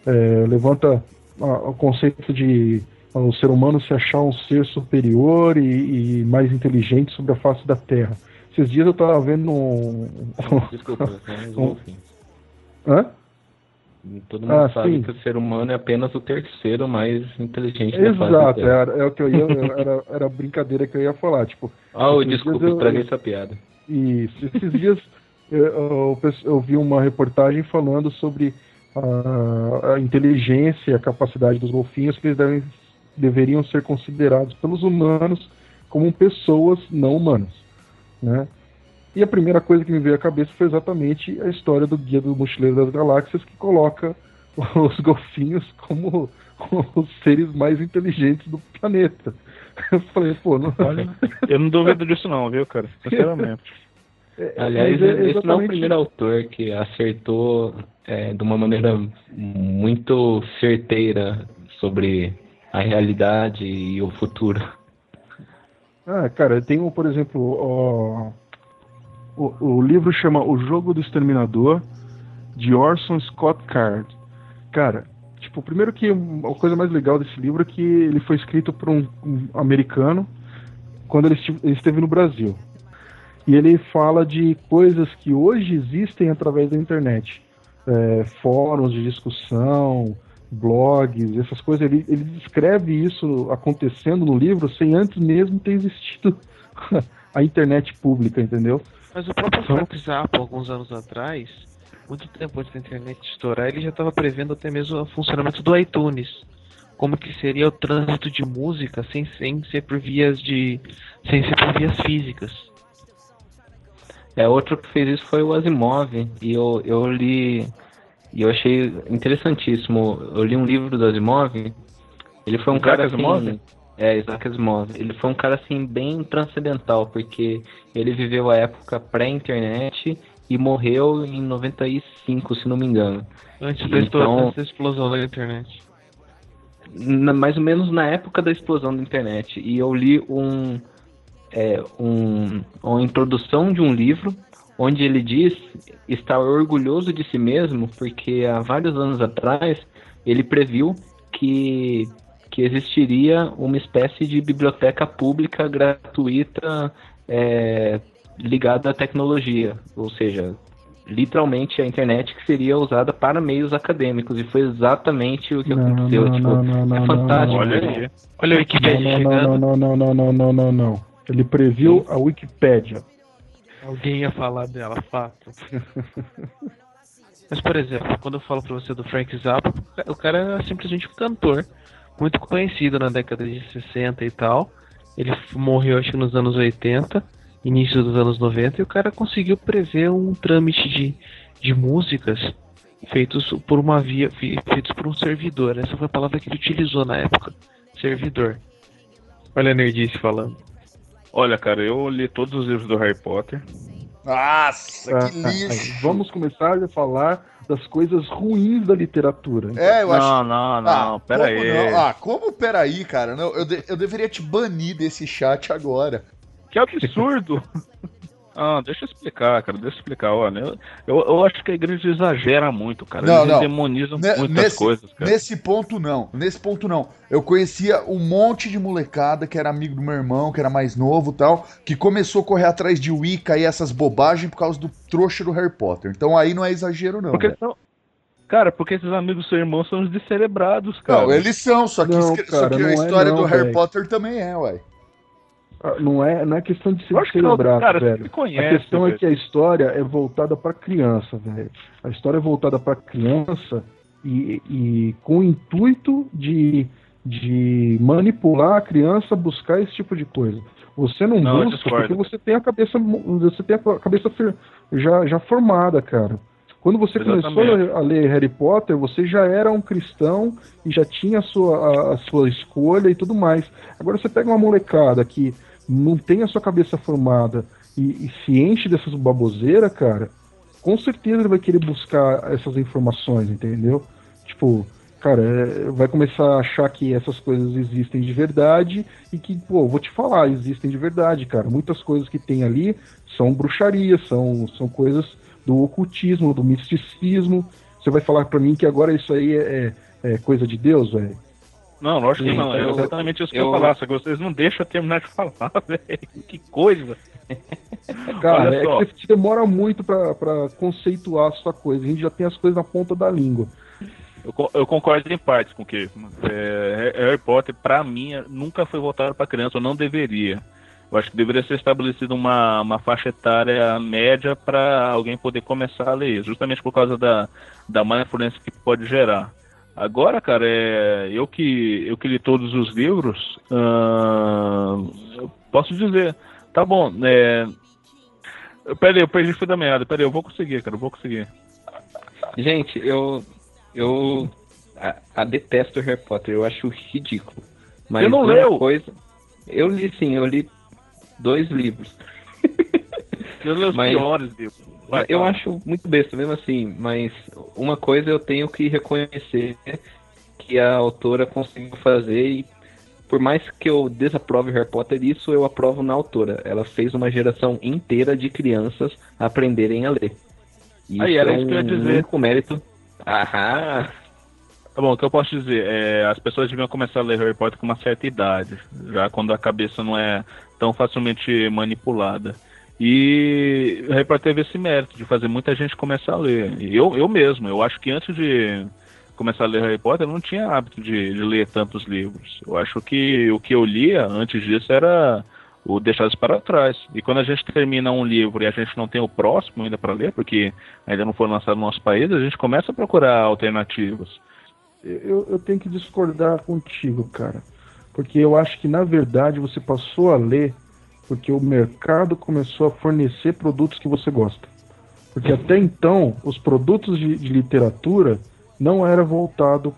É, levanta ó, o conceito de o ser humano se achar um ser superior e, e, mais inteligente sobre a face da Terra. Esses dias eu estava vendo um. Desculpa, um... Hã? Todo mundo ah, sabe sim. que o ser humano é apenas o terceiro mais inteligente Exato, era, é o que eu ia, era, era a brincadeira que eu ia falar, tipo. Ah, oh, desculpa, estraguei essa piada. Isso, esses dias eu, eu, eu, vi uma reportagem falando sobre a, a inteligência e a capacidade dos golfinhos que eles devem, deveriam ser considerados pelos humanos como pessoas não humanas, né? E a primeira coisa que me veio à cabeça foi exatamente a história do Guia do Mochileiro das Galáxias, que coloca os golfinhos como, os seres mais inteligentes do planeta. Eu falei, pô, não... Olha, eu não duvido disso não, viu, cara? Sinceramente. É, Aliás, é esse exatamente... não é o primeiro autor que acertou é, de uma maneira muito certeira sobre a realidade e o futuro. Ah, cara, tem, um, por exemplo, ó, o, o livro chama O Jogo do Exterminador, de Orson Scott Card. Cara, tipo, primeiro que a coisa mais legal desse livro é que ele foi escrito por um, um americano quando ele, ele esteve no Brasil. E ele fala de coisas que hoje existem através da internet. É, fóruns de discussão, blogs, essas coisas. Ele, ele descreve isso acontecendo no livro sem antes mesmo ter existido a internet pública, entendeu? Mas o próprio então... Frank Zappa, alguns anos atrás, muito tempo antes da internet estourar, ele já estava prevendo até mesmo o funcionamento do iTunes. Como que seria o trânsito de música sem, sem ser por vias de. sem ser por vias físicas. É, outro que fez isso foi o Asimov, e eu, eu li. E eu achei interessantíssimo. Eu li um livro do Asimov. Ele foi um cara. Asimov? Assim, é, Isaac Asimov. Ele foi um cara assim bem transcendental, porque ele viveu a época pré-internet e morreu em 95, se não me engano. Antes da, então, explosão da internet. Na, mais ou menos na época da explosão da internet. E eu li um, é, um, uma introdução de um livro onde ele diz estar orgulhoso de si mesmo porque há vários anos atrás ele previu que que existiria uma espécie de biblioteca pública gratuita é, ligada à tecnologia, ou seja, literalmente a internet que seria usada para meios acadêmicos e foi exatamente o que não, aconteceu. Não, tipo, não, é fantástico. Olha, né? olha o Wikipedia chegando. Não, não, não, não, não, não, não. Ele previu a Wikipédia. Alguém ia falar dela, fato. Mas, por exemplo, quando eu falo pra você do Frank Zappa, o cara é simplesmente um cantor muito conhecido na década de 60 e tal. Ele morreu acho que nos anos 80, início dos anos 90, e o cara conseguiu prever um trâmite de, de músicas feitos por uma via feitos por um servidor. Essa foi a palavra que ele utilizou na época. Servidor. Olha a nerdice falando. Olha, cara, eu li todos os livros do Harry Potter. Nossa, Ah, que ah, lixo. ah, Vamos começar a falar das coisas ruins da literatura. É, eu acho. Não, não, não, ah, pera como aí. não? Ah, como peraí, cara? Não, eu, de- eu deveria te banir desse chat agora. Que absurdo! Ah, deixa eu explicar, cara, deixa eu explicar. Olha, eu, eu, eu acho que a igreja exagera muito, cara. Não, Eles não. demonizam Ne- muitas nesse- coisas, cara. Nesse ponto, não. Nesse ponto, não. Eu conhecia um monte de molecada que era amigo do meu irmão, que era mais novo e tal, que começou a correr atrás de Wicca e essas bobagens por causa do trouxa do Harry Potter. Então aí não é exagero, não. Porque velho. são. Cara, porque esses amigos do seu irmão são os descerebrados, cara. Não, eles são, só que, Não, escre- só cara, que a é história não, do Harry velho. Potter também é, ué. Ah, Não é, não é questão de ser Eu cara, você velho. me A conhece. questão é velho. que a história é voltada pra criança, velho. A história é voltada pra criança e, e com o intuito de, de manipular a criança a buscar esse tipo de coisa. Você não, Não, busca porque você tem a cabeça você tem a cabeça já, já formada, cara. Quando você começou Exatamente. a ler Harry Potter, você já era um cristão e já tinha a sua, a, a sua escolha e tudo mais. Agora você pega uma molecada que não tem a sua cabeça formada e, e se enche dessas baboseiras, cara, com certeza ele vai querer buscar essas informações, entendeu? Tipo, cara, é, vai começar a achar que essas coisas existem de verdade e que, pô, vou te falar, existem de verdade, cara. Muitas coisas que tem ali são bruxaria, são, são coisas do ocultismo, do misticismo. Você vai falar pra mim que agora isso aí é, é- é coisa de Deus, velho? Não, lógico que não. É eu- exatamente isso que eu- eu ia falar, só que vocês não deixam eu terminar de falar, velho. Que coisa. Cara, Olha é só. que você demora muito pra, pra conceituar a sua coisa. A gente já tem as coisas na ponta da língua. Eu, eu concordo em partes com o que é, Harry Potter, pra mim, nunca foi voltado pra criança, ou não deveria. Eu acho que deveria ser estabelecida uma, uma faixa etária média para alguém poder começar a ler, justamente por causa da, da má influência que pode gerar. Agora, cara, é, eu, que, eu que li todos os livros, eu posso dizer, tá bom, é, Peraí, eu perdi o fio da meada. Peraí, eu vou conseguir, cara, eu vou conseguir. Gente, eu. Eu. A, a detesto Harry Potter, eu acho ridículo. Mas Você não leu? Coisa, eu li sim, eu li dois livros. Eu li os Mas- piores livros. Vai, eu acho muito besta mesmo assim, mas uma coisa eu tenho que reconhecer que a autora conseguiu fazer e por mais que eu desaprove Harry Potter, isso eu aprovo na autora. Ela fez uma geração inteira de crianças aprenderem a ler. E Aí, isso era é isso que eu ia dizer. único mérito. Aham! Tá bom, o que eu posso dizer? É, as pessoas deviam começar a ler Harry Potter com uma certa idade, já quando a cabeça não é tão facilmente manipulada. E Harry Potter teve esse mérito de fazer muita gente começar a ler. E eu, eu mesmo, eu acho que antes de começar a ler Harry Potter, eu não tinha hábito de, de ler tantos livros. Eu acho que o que eu lia antes disso era o Deixados para Trás. E quando a gente termina um livro e a gente não tem o próximo ainda para ler, porque ainda não foi lançado no nosso país, a gente começa a procurar alternativas. Eu, eu tenho que discordar contigo, cara. Porque eu acho que, na verdade, você passou a ler porque o mercado começou a fornecer produtos que você gosta. Porque até então, os produtos de, de literatura não era voltado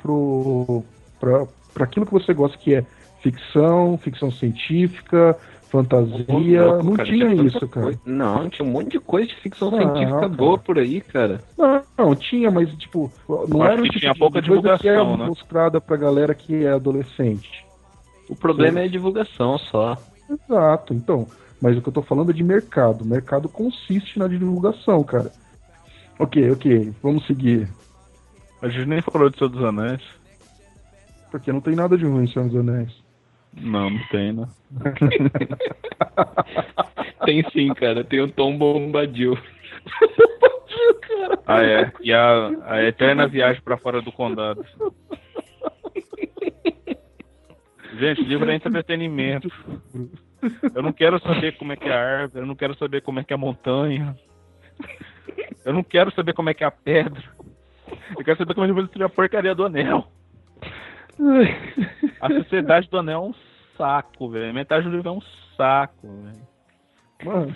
para aquilo que você gosta, que é ficção, ficção científica, fantasia. Louco, não cara, tinha tanta isso, cara. coisa. Não, tinha um monte de coisa de ficção Não, científica cara. boa por aí, cara. Não, não, tinha, mas tipo, não era que tipo tinha pouca coisa que era divulgação, né? mostrada pra galera que é adolescente. O problema é a divulgação só. Exato, então. Mas o que eu tô falando é de mercado. O mercado consiste na divulgação, cara. Ok, ok, vamos seguir. A gente nem falou de Senhor dos Anéis. Porque não tem nada de ruim em Senhor dos Anéis. Não, não tem, né? Tem sim, cara. Tem o Tom Bombadil. Ah, é. E a, a eterna viagem pra fora do condado. Gente, livro é entretenimento. Eu não quero saber como é que é a árvore, eu não quero saber como é que é a montanha. Eu não quero saber como é que é a pedra. Eu quero saber como é que ser a porcaria do anel. A sociedade do anel é um saco, velho. Metade do livro é um saco, velho. Mano,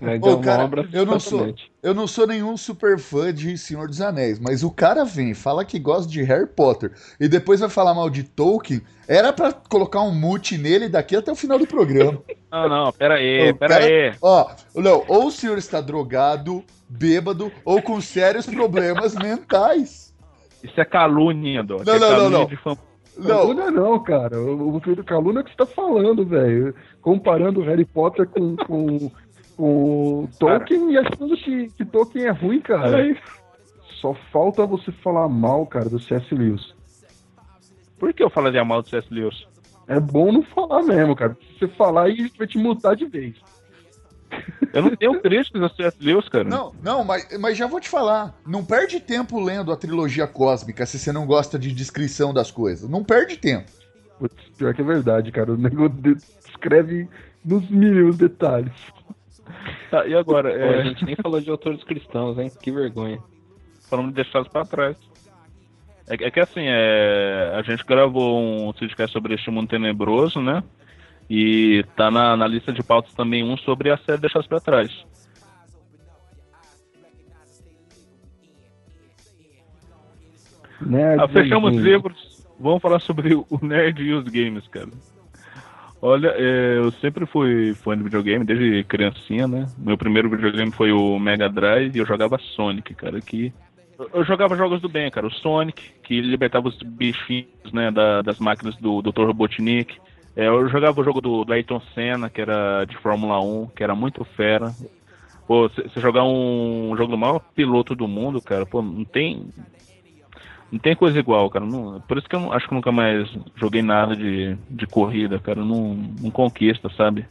é uma cara, eu não sou, eu não sou nenhum super fã de Senhor dos Anéis, mas o cara vem, fala que gosta de Harry Potter e depois vai falar mal de Tolkien, era pra colocar um mute nele daqui até o final do programa. Não, não, pera aí, O pera cara- aí. Ó, não, ou o senhor está drogado, bêbado ou com sérios problemas mentais. Isso é calúnia, Dó. Não, é não, não, calúnia não. Não, Calúnia não, cara. O, o Pedro Calúnia é o que você tá falando, velho. Comparando Harry Potter com, com, com Tolkien e achando que, que Tolkien é ruim, cara. Só falta você falar mal, cara, do C.S. Lewis. Por que eu falaria mal do C.S. Lewis? É bom não falar mesmo, cara. Se você falar, aí vai te multar de vez. Eu não tenho críticas ao C.S. Lewis, cara. não, não, mas, mas já vou te falar. Não perde tempo lendo a trilogia cósmica se você não gosta de descrição das coisas. Não perde tempo. Putz, pior que é verdade, cara. O de- descreve nos mínimos detalhes. Tá, e agora? Pô, É, a gente nem falou de autores cristãos, hein? Que vergonha. falando de deixados pra trás. É, que- é que assim, é, a gente gravou um podcast sobre este mundo tenebroso, né? E tá na, na lista de pautas também um sobre a série Deixados pra trás. Né? Ah, fechamos livros. Vamos falar sobre o nerd e os games, cara. Olha, é, eu sempre fui fã de videogame, desde criancinha, né? Meu primeiro videogame foi o Mega Drive e eu jogava Sonic, cara, que... eu- Eu jogava jogos do bem, cara. O Sonic, que libertava os bichinhos, né, da- das máquinas do Dr. Robotnik. É, eu jogava o jogo do, do Ayrton Senna, que era de Fórmula 1, que era muito fera. Pô, você jogar um jogo do maior piloto do mundo, cara, pô, não tem... Não tem coisa igual, cara. Não- por isso que eu não- acho que eu nunca mais joguei nada de, de corrida, cara. Não, não conquista, sabe?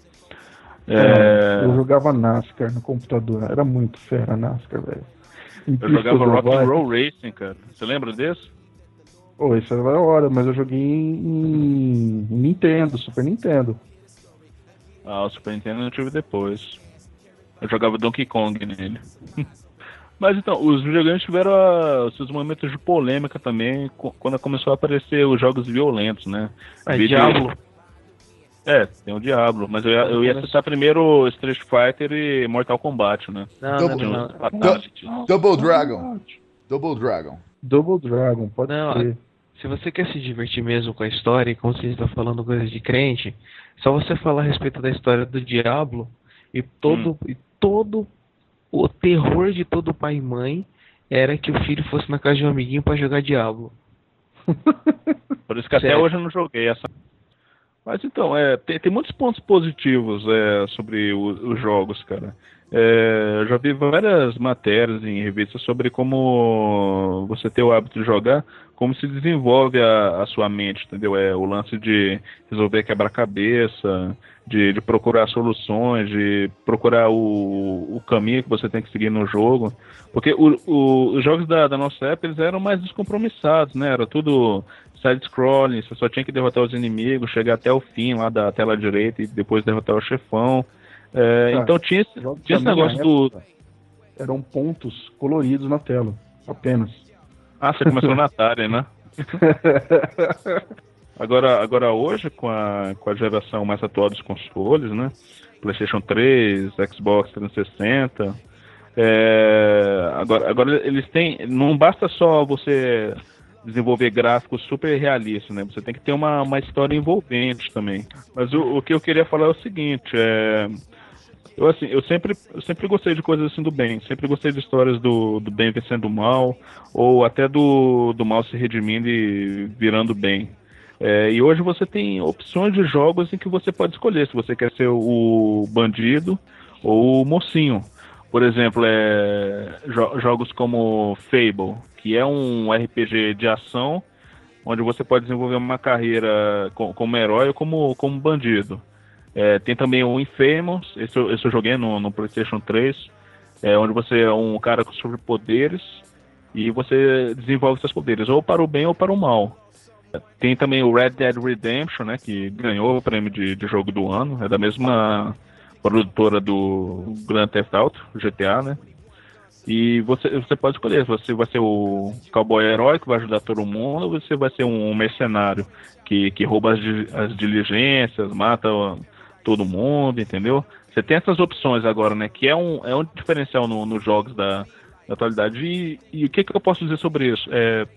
É, Eu jogava NASCAR no computador. Era muito fera NASCAR, velho. Eu jogava Rock and. Roll Racing, cara. Você lembra desse? Pô, isso era da hora, mas eu joguei em, em Nintendo, Super Nintendo. Ah, o Super Nintendo eu tive depois. Eu jogava Donkey Kong nele. Mas então, os videogames tiveram ah, os seus momentos de polêmica também quando começou a aparecer os jogos violentos, né? É, Vídeo- Diablo. É, tem o Diablo, mas eu ia, eu ia citar primeiro Street Fighter e Mortal Kombat, né? Não, Double- não, não. Fatality. Double Dragon. Double Dragon. Double Dragon, pode Não, ser. Se você quer se divertir mesmo com a história, e como você está falando coisas de crente, só você falar a respeito da história do Diablo e todo, e todo o terror de todo pai e mãe era que o filho fosse na casa de um amiguinho para jogar Diablo. Por isso que até hoje eu não joguei essa. Mas então, é, tem, tem muitos pontos positivos é, sobre o- os jogos, cara. É, eu já vi várias matérias em revistas sobre como você ter o hábito de jogar, como se desenvolve a, a sua mente, entendeu? É o lance de resolver quebra-cabeça, de, de procurar soluções, de procurar o, o caminho que você tem que seguir no jogo. Porque o- o- os jogos da, da nossa época eles eram mais descompromissados, né? Era tudo side-scrolling, você só tinha que derrotar os inimigos, chegar até o fim lá da tela direita e depois derrotar o chefão. É. Então tinha tinha esse negócio do. época Eram pontos coloridos na tela, apenas. Ah, você começou na Atari, né? Agora, agora hoje, com a, com a geração mais atual dos consoles, né? PlayStation 3, Xbox 360. é, agora, agora eles têm. Não basta só você desenvolver gráficos super realistas, né? Você tem que ter uma, uma história envolvente também. Mas o, o que eu queria falar é o seguinte, é. Eu, assim, eu sempre, eu sempre gostei de coisas assim do bem, sempre gostei de histórias do, do bem vencendo o mal, ou até do, do mal se redimindo e virando bem. É, e hoje você tem opções de jogos em que você pode escolher se você quer ser o bandido ou o mocinho. Por exemplo, é, jo- jogos como Fable, que é um RPG de ação, onde você pode desenvolver uma carreira co- como herói ou como, como bandido. É, tem também o Infamous, esse, eu- esse eu joguei no, no PlayStation 3, é, onde você é um cara com superpoderes e você desenvolve seus poderes, ou para o bem ou para o mal. Tem também o Red Dead Redemption, né, que ganhou o prêmio de, de jogo do ano, é da mesma produtora do Grand Theft Auto, GTA, né? E você, você pode escolher, você vai ser o cowboy herói que vai ajudar todo mundo, ou você vai ser um mercenário que, que rouba as, as diligências, mata todo mundo, entendeu? Você tem essas opções agora, né? Que é um, é um diferencial no- nos jogos da, da atualidade. E, e o que, que eu posso dizer sobre isso? É,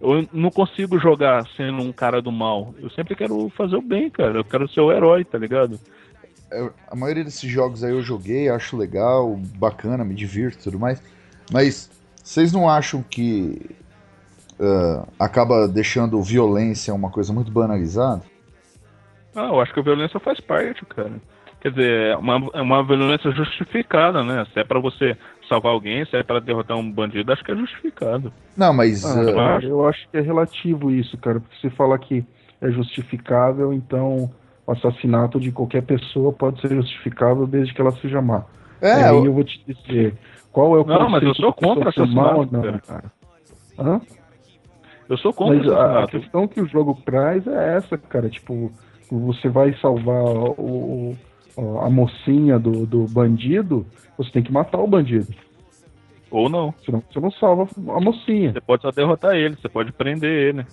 eu não consigo jogar sendo um cara do mal. Eu sempre quero fazer o bem, cara. Eu quero ser o herói, tá ligado? É, a maioria desses jogos aí eu joguei, acho legal, bacana, me divirto e tudo mais. Mas vocês não acham que uh, acaba deixando violência uma coisa muito banalizada? Ah, eu acho que a violência faz parte, cara. Quer dizer, é uma, é uma violência justificada, né? Se é para você salvar alguém, se é para derrotar um bandido, acho que é justificado. Não, mas. Ah, uh... eu, acho, eu acho que é relativo isso, cara. Porque você fala que é justificável, então o assassinato de qualquer pessoa pode ser justificável desde que ela seja má. É, aí eu... eu vou te dizer. Qual é o Não, mas eu sou contra assassinato, não, cara. Hã? Eu sou contra Mas a, a assassinato. questão que o jogo traz é essa, cara. Tipo, você vai salvar o, o- a mocinha do, do bandido, você tem que matar o bandido. Ou não. Senão você não salva a mocinha. Você pode só derrotar ele, você pode prender ele.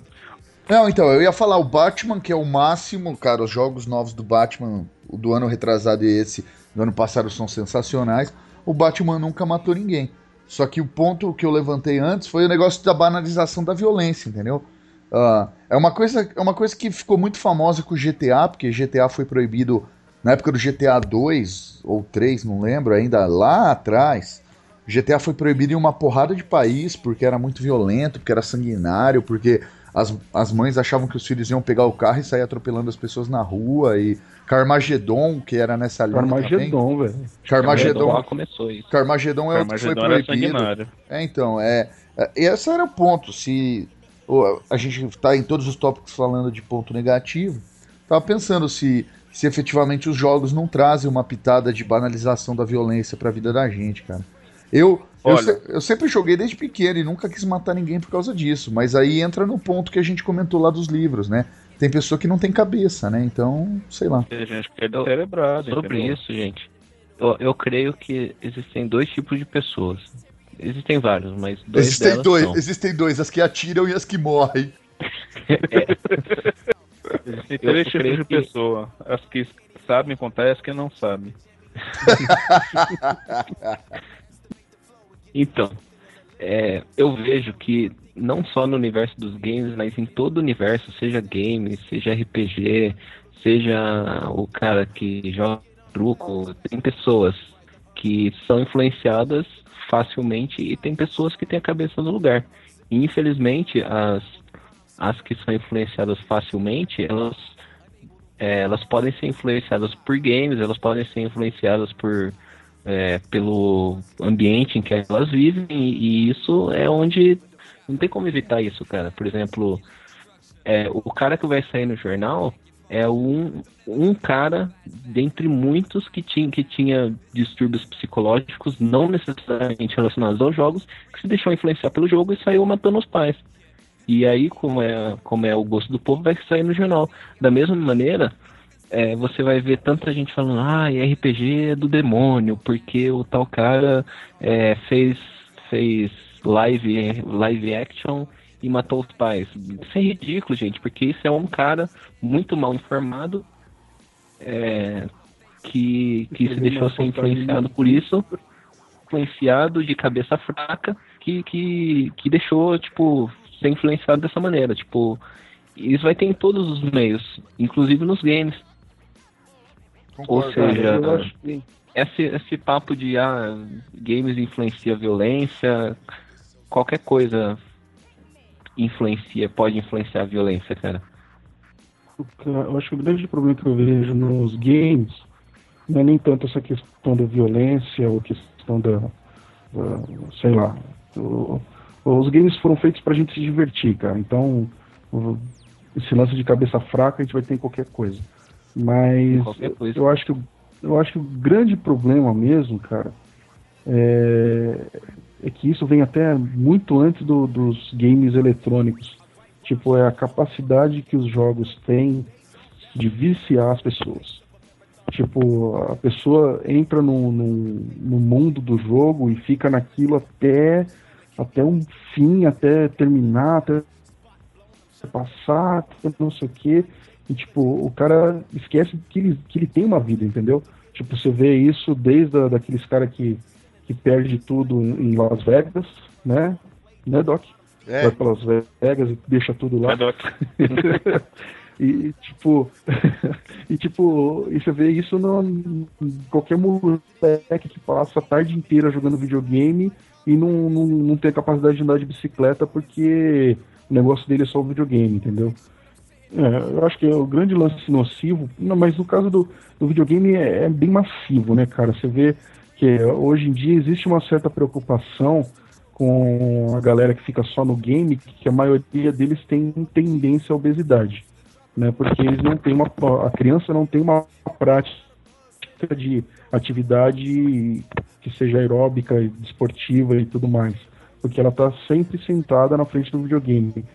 Não, então, eu ia falar o Batman, que é o máximo, cara, os jogos novos do Batman, o do ano retrasado e esse do ano passado são sensacionais. O Batman nunca matou ninguém. Só que o ponto que eu levantei antes foi o negócio da banalização da violência, entendeu? Ah, é, uma coisa, é uma coisa que ficou muito famosa com o GTA, porque GTA foi proibido na época do GTA 2 ou 3, não lembro, ainda lá atrás. GTA foi proibido em uma porrada de país porque era muito violento, porque era sanguinário, porque as, as mães achavam que os filhos iam pegar o carro e sair atropelando as pessoas na rua. E Carmageddon, que era nessa linha também. Armagedon, velho. Carmageddon, Lá começou isso. Carmageddon é outro que foi proibido. É, então, é, é. Esse era o ponto. Se a gente está em todos os tópicos falando de ponto negativo, tava pensando se, se efetivamente os jogos não trazem uma pitada de banalização da violência para a vida da gente, cara. Eu, eu, Olha. se- eu sempre joguei desde pequeno e nunca quis matar ninguém por causa disso. Mas aí entra no ponto que a gente comentou lá dos livros, né? Tem pessoa que não tem cabeça, né? Então, sei lá. Tem gente que é Eu- descerebrado. Sobre entendeu? isso, gente, eu, eu creio que existem dois tipos de pessoas. Existem vários, mas dois Existem delas dois, são. existem dois, as que atiram e as que morrem. Existem Eu três tipos de que- pessoa. As que sabem contar e as que não sabem. Então, é, eu vejo que não só no universo dos games, mas em todo o universo, seja game, seja RPG, seja o cara que joga truco, tem pessoas que são influenciadas facilmente e tem pessoas que têm a cabeça no lugar. E, infelizmente, as, as que são influenciadas facilmente, elas, é, elas podem ser influenciadas por games, elas podem ser influenciadas por é, pelo ambiente em que elas vivem e, isso é onde não tem como evitar isso, cara. Por exemplo, é, o cara que vai sair no jornal é um, um cara dentre muitos que tinha, que tinha distúrbios psicológicos não necessariamente relacionados aos jogos, que se deixou influenciar pelo jogo e saiu matando os pais. E aí, como é, como é o gosto do povo, vai sair no jornal. Da mesma maneira, é, você vai ver tanta gente falando, ah, RPG é do demônio, porque o tal cara é, fez, fez live, live action e matou os pais. Isso é ridículo, gente, porque isso é um cara muito mal informado é, que, que se deixou ser influenciado por isso, influenciado de cabeça fraca, que, que, que deixou, tipo, ser influenciado dessa maneira. Tipo, isso vai ter em todos os meios, inclusive nos games. Ou seja, que esse, esse papo de ah, games influencia a violência, qualquer coisa influencia, pode influenciar a violência, cara. eu acho que o grande problema que eu vejo nos games não é nem tanto essa questão da violência ou questão da, da- sei lá. o- os games foram feitos pra gente se divertir, cara. Então, esse lance de cabeça fraca a gente vai ter em qualquer coisa. Mas eu acho que o- eu acho que o grande problema mesmo, cara, é, é que isso vem até muito antes do- dos games eletrônicos. Tipo, é a capacidade que os jogos têm de viciar as pessoas. Tipo, a pessoa entra no, no, no mundo do jogo e fica naquilo até, até um fim, até terminar, até passar, até não sei o quê. E, tipo, o cara esquece que ele, que ele tem uma vida, entendeu? Tipo, você vê isso desde a, daqueles caras que, que perde tudo em Las Vegas, né? Né, Doc? É, Vai para Las Vegas e deixa tudo lá. É, Doc. E tipo, e tipo, e você vê isso no, em qualquer moleque que passa a tarde inteira jogando videogame e não, não, não tem a capacidade de andar de bicicleta porque o negócio dele é só o videogame, entendeu? É, eu acho que é o grande lance nocivo, não, mas no caso do, do videogame é, é, bem massivo, né, cara? Você vê que hoje em dia existe uma certa preocupação com a galera que fica só no game, que a maioria deles tem tendência à obesidade, né? Porque eles não têm uma a criança não tem uma prática de atividade que seja aeróbica, esportiva e tudo mais, porque ela está sempre sentada na frente do videogame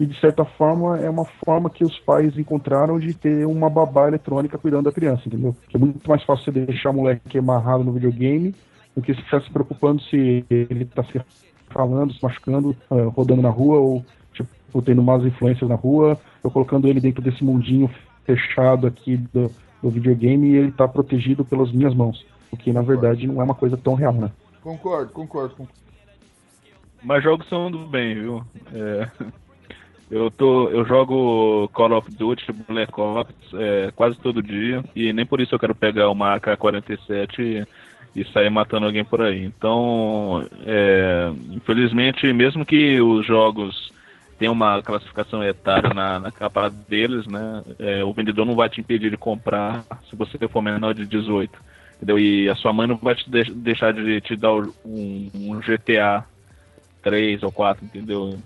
e de certa forma é uma forma que os pais encontraram de ter uma babá eletrônica cuidando da criança, entendeu? Que é muito mais fácil você deixar o moleque amarrado no videogame do que ficar se preocupando se ele está se falando, se machucando, uh, rodando na rua ou tipo, tendo más influências na rua, ou colocando ele dentro desse mundinho fechado aqui do, do videogame e ele está protegido pelas minhas mãos. O que na verdade não é uma coisa tão real, né? Concordo, concordo. concordo. Mas jogos são do bem, viu? É, eu, tô, eu jogo Call of Duty, Black Ops é, quase todo dia e nem por isso eu quero pegar uma AK-47 e, e, sair matando alguém por aí. Então, é, infelizmente, mesmo que os jogos tenham uma classificação etária na, na capa deles, né, é, o vendedor não vai te impedir de comprar se você for menor de 18. Entendeu? E a sua mãe não vai te deixar de te dar um, um GTA 3 ou 4, entendeu?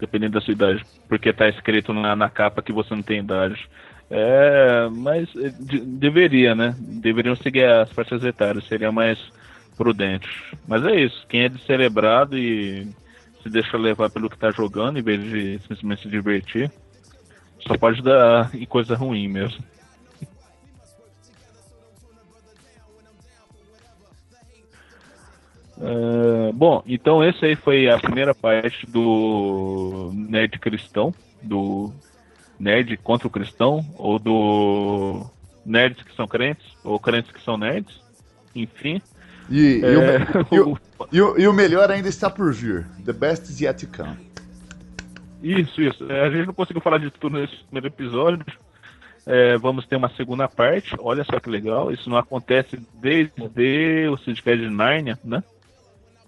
dependendo da sua idade, porque tá escrito na, na capa que você não tem idade. É, mas é, de, deveria, né? Deveriam seguir as faixas etárias, seria mais prudente. Mas é isso, quem é descerebrado e se deixa levar pelo que tá jogando, em vez de simplesmente se divertir, só pode dar em coisa ruim mesmo. Uh, bom, então esse aí foi a primeira parte do Nerd Cristão, do Nerd contra o Cristão, ou do Nerds que são crentes, ou crentes que são nerds, enfim. E, é, e, o, e, o, e, o, melhor ainda está por vir. The best is yet to come. Isso, isso. É, a gente não conseguiu falar de tudo nesse primeiro episódio. É, vamos ter uma segunda parte. Olha só que legal. Isso não acontece desde o Syndicate de Narnia, né?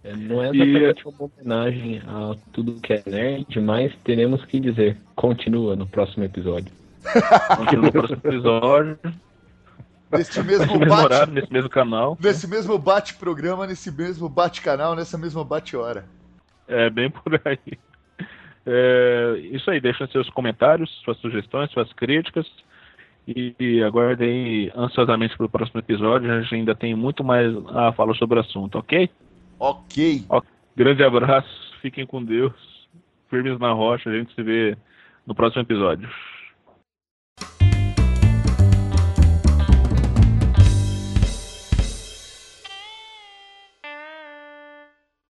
É, não é exatamente e... uma homenagem a tudo que é nerd, mas teremos que dizer. Continua no próximo episódio. Continua no próximo episódio. Neste mesmo, mesmo bate, horário, nesse mesmo canal. Nesse mesmo bate-programa, nesse mesmo bate-canal, nessa mesma bate-hora. É, bem por aí. É, isso aí, deixem seus comentários, suas sugestões, suas críticas. E, e aguardem ansiosamente para o próximo episódio. A gente ainda tem muito mais a falar sobre o assunto, ok? Ok. Grande abraço, fiquem com Deus. Firmes na rocha, a gente se vê no próximo episódio.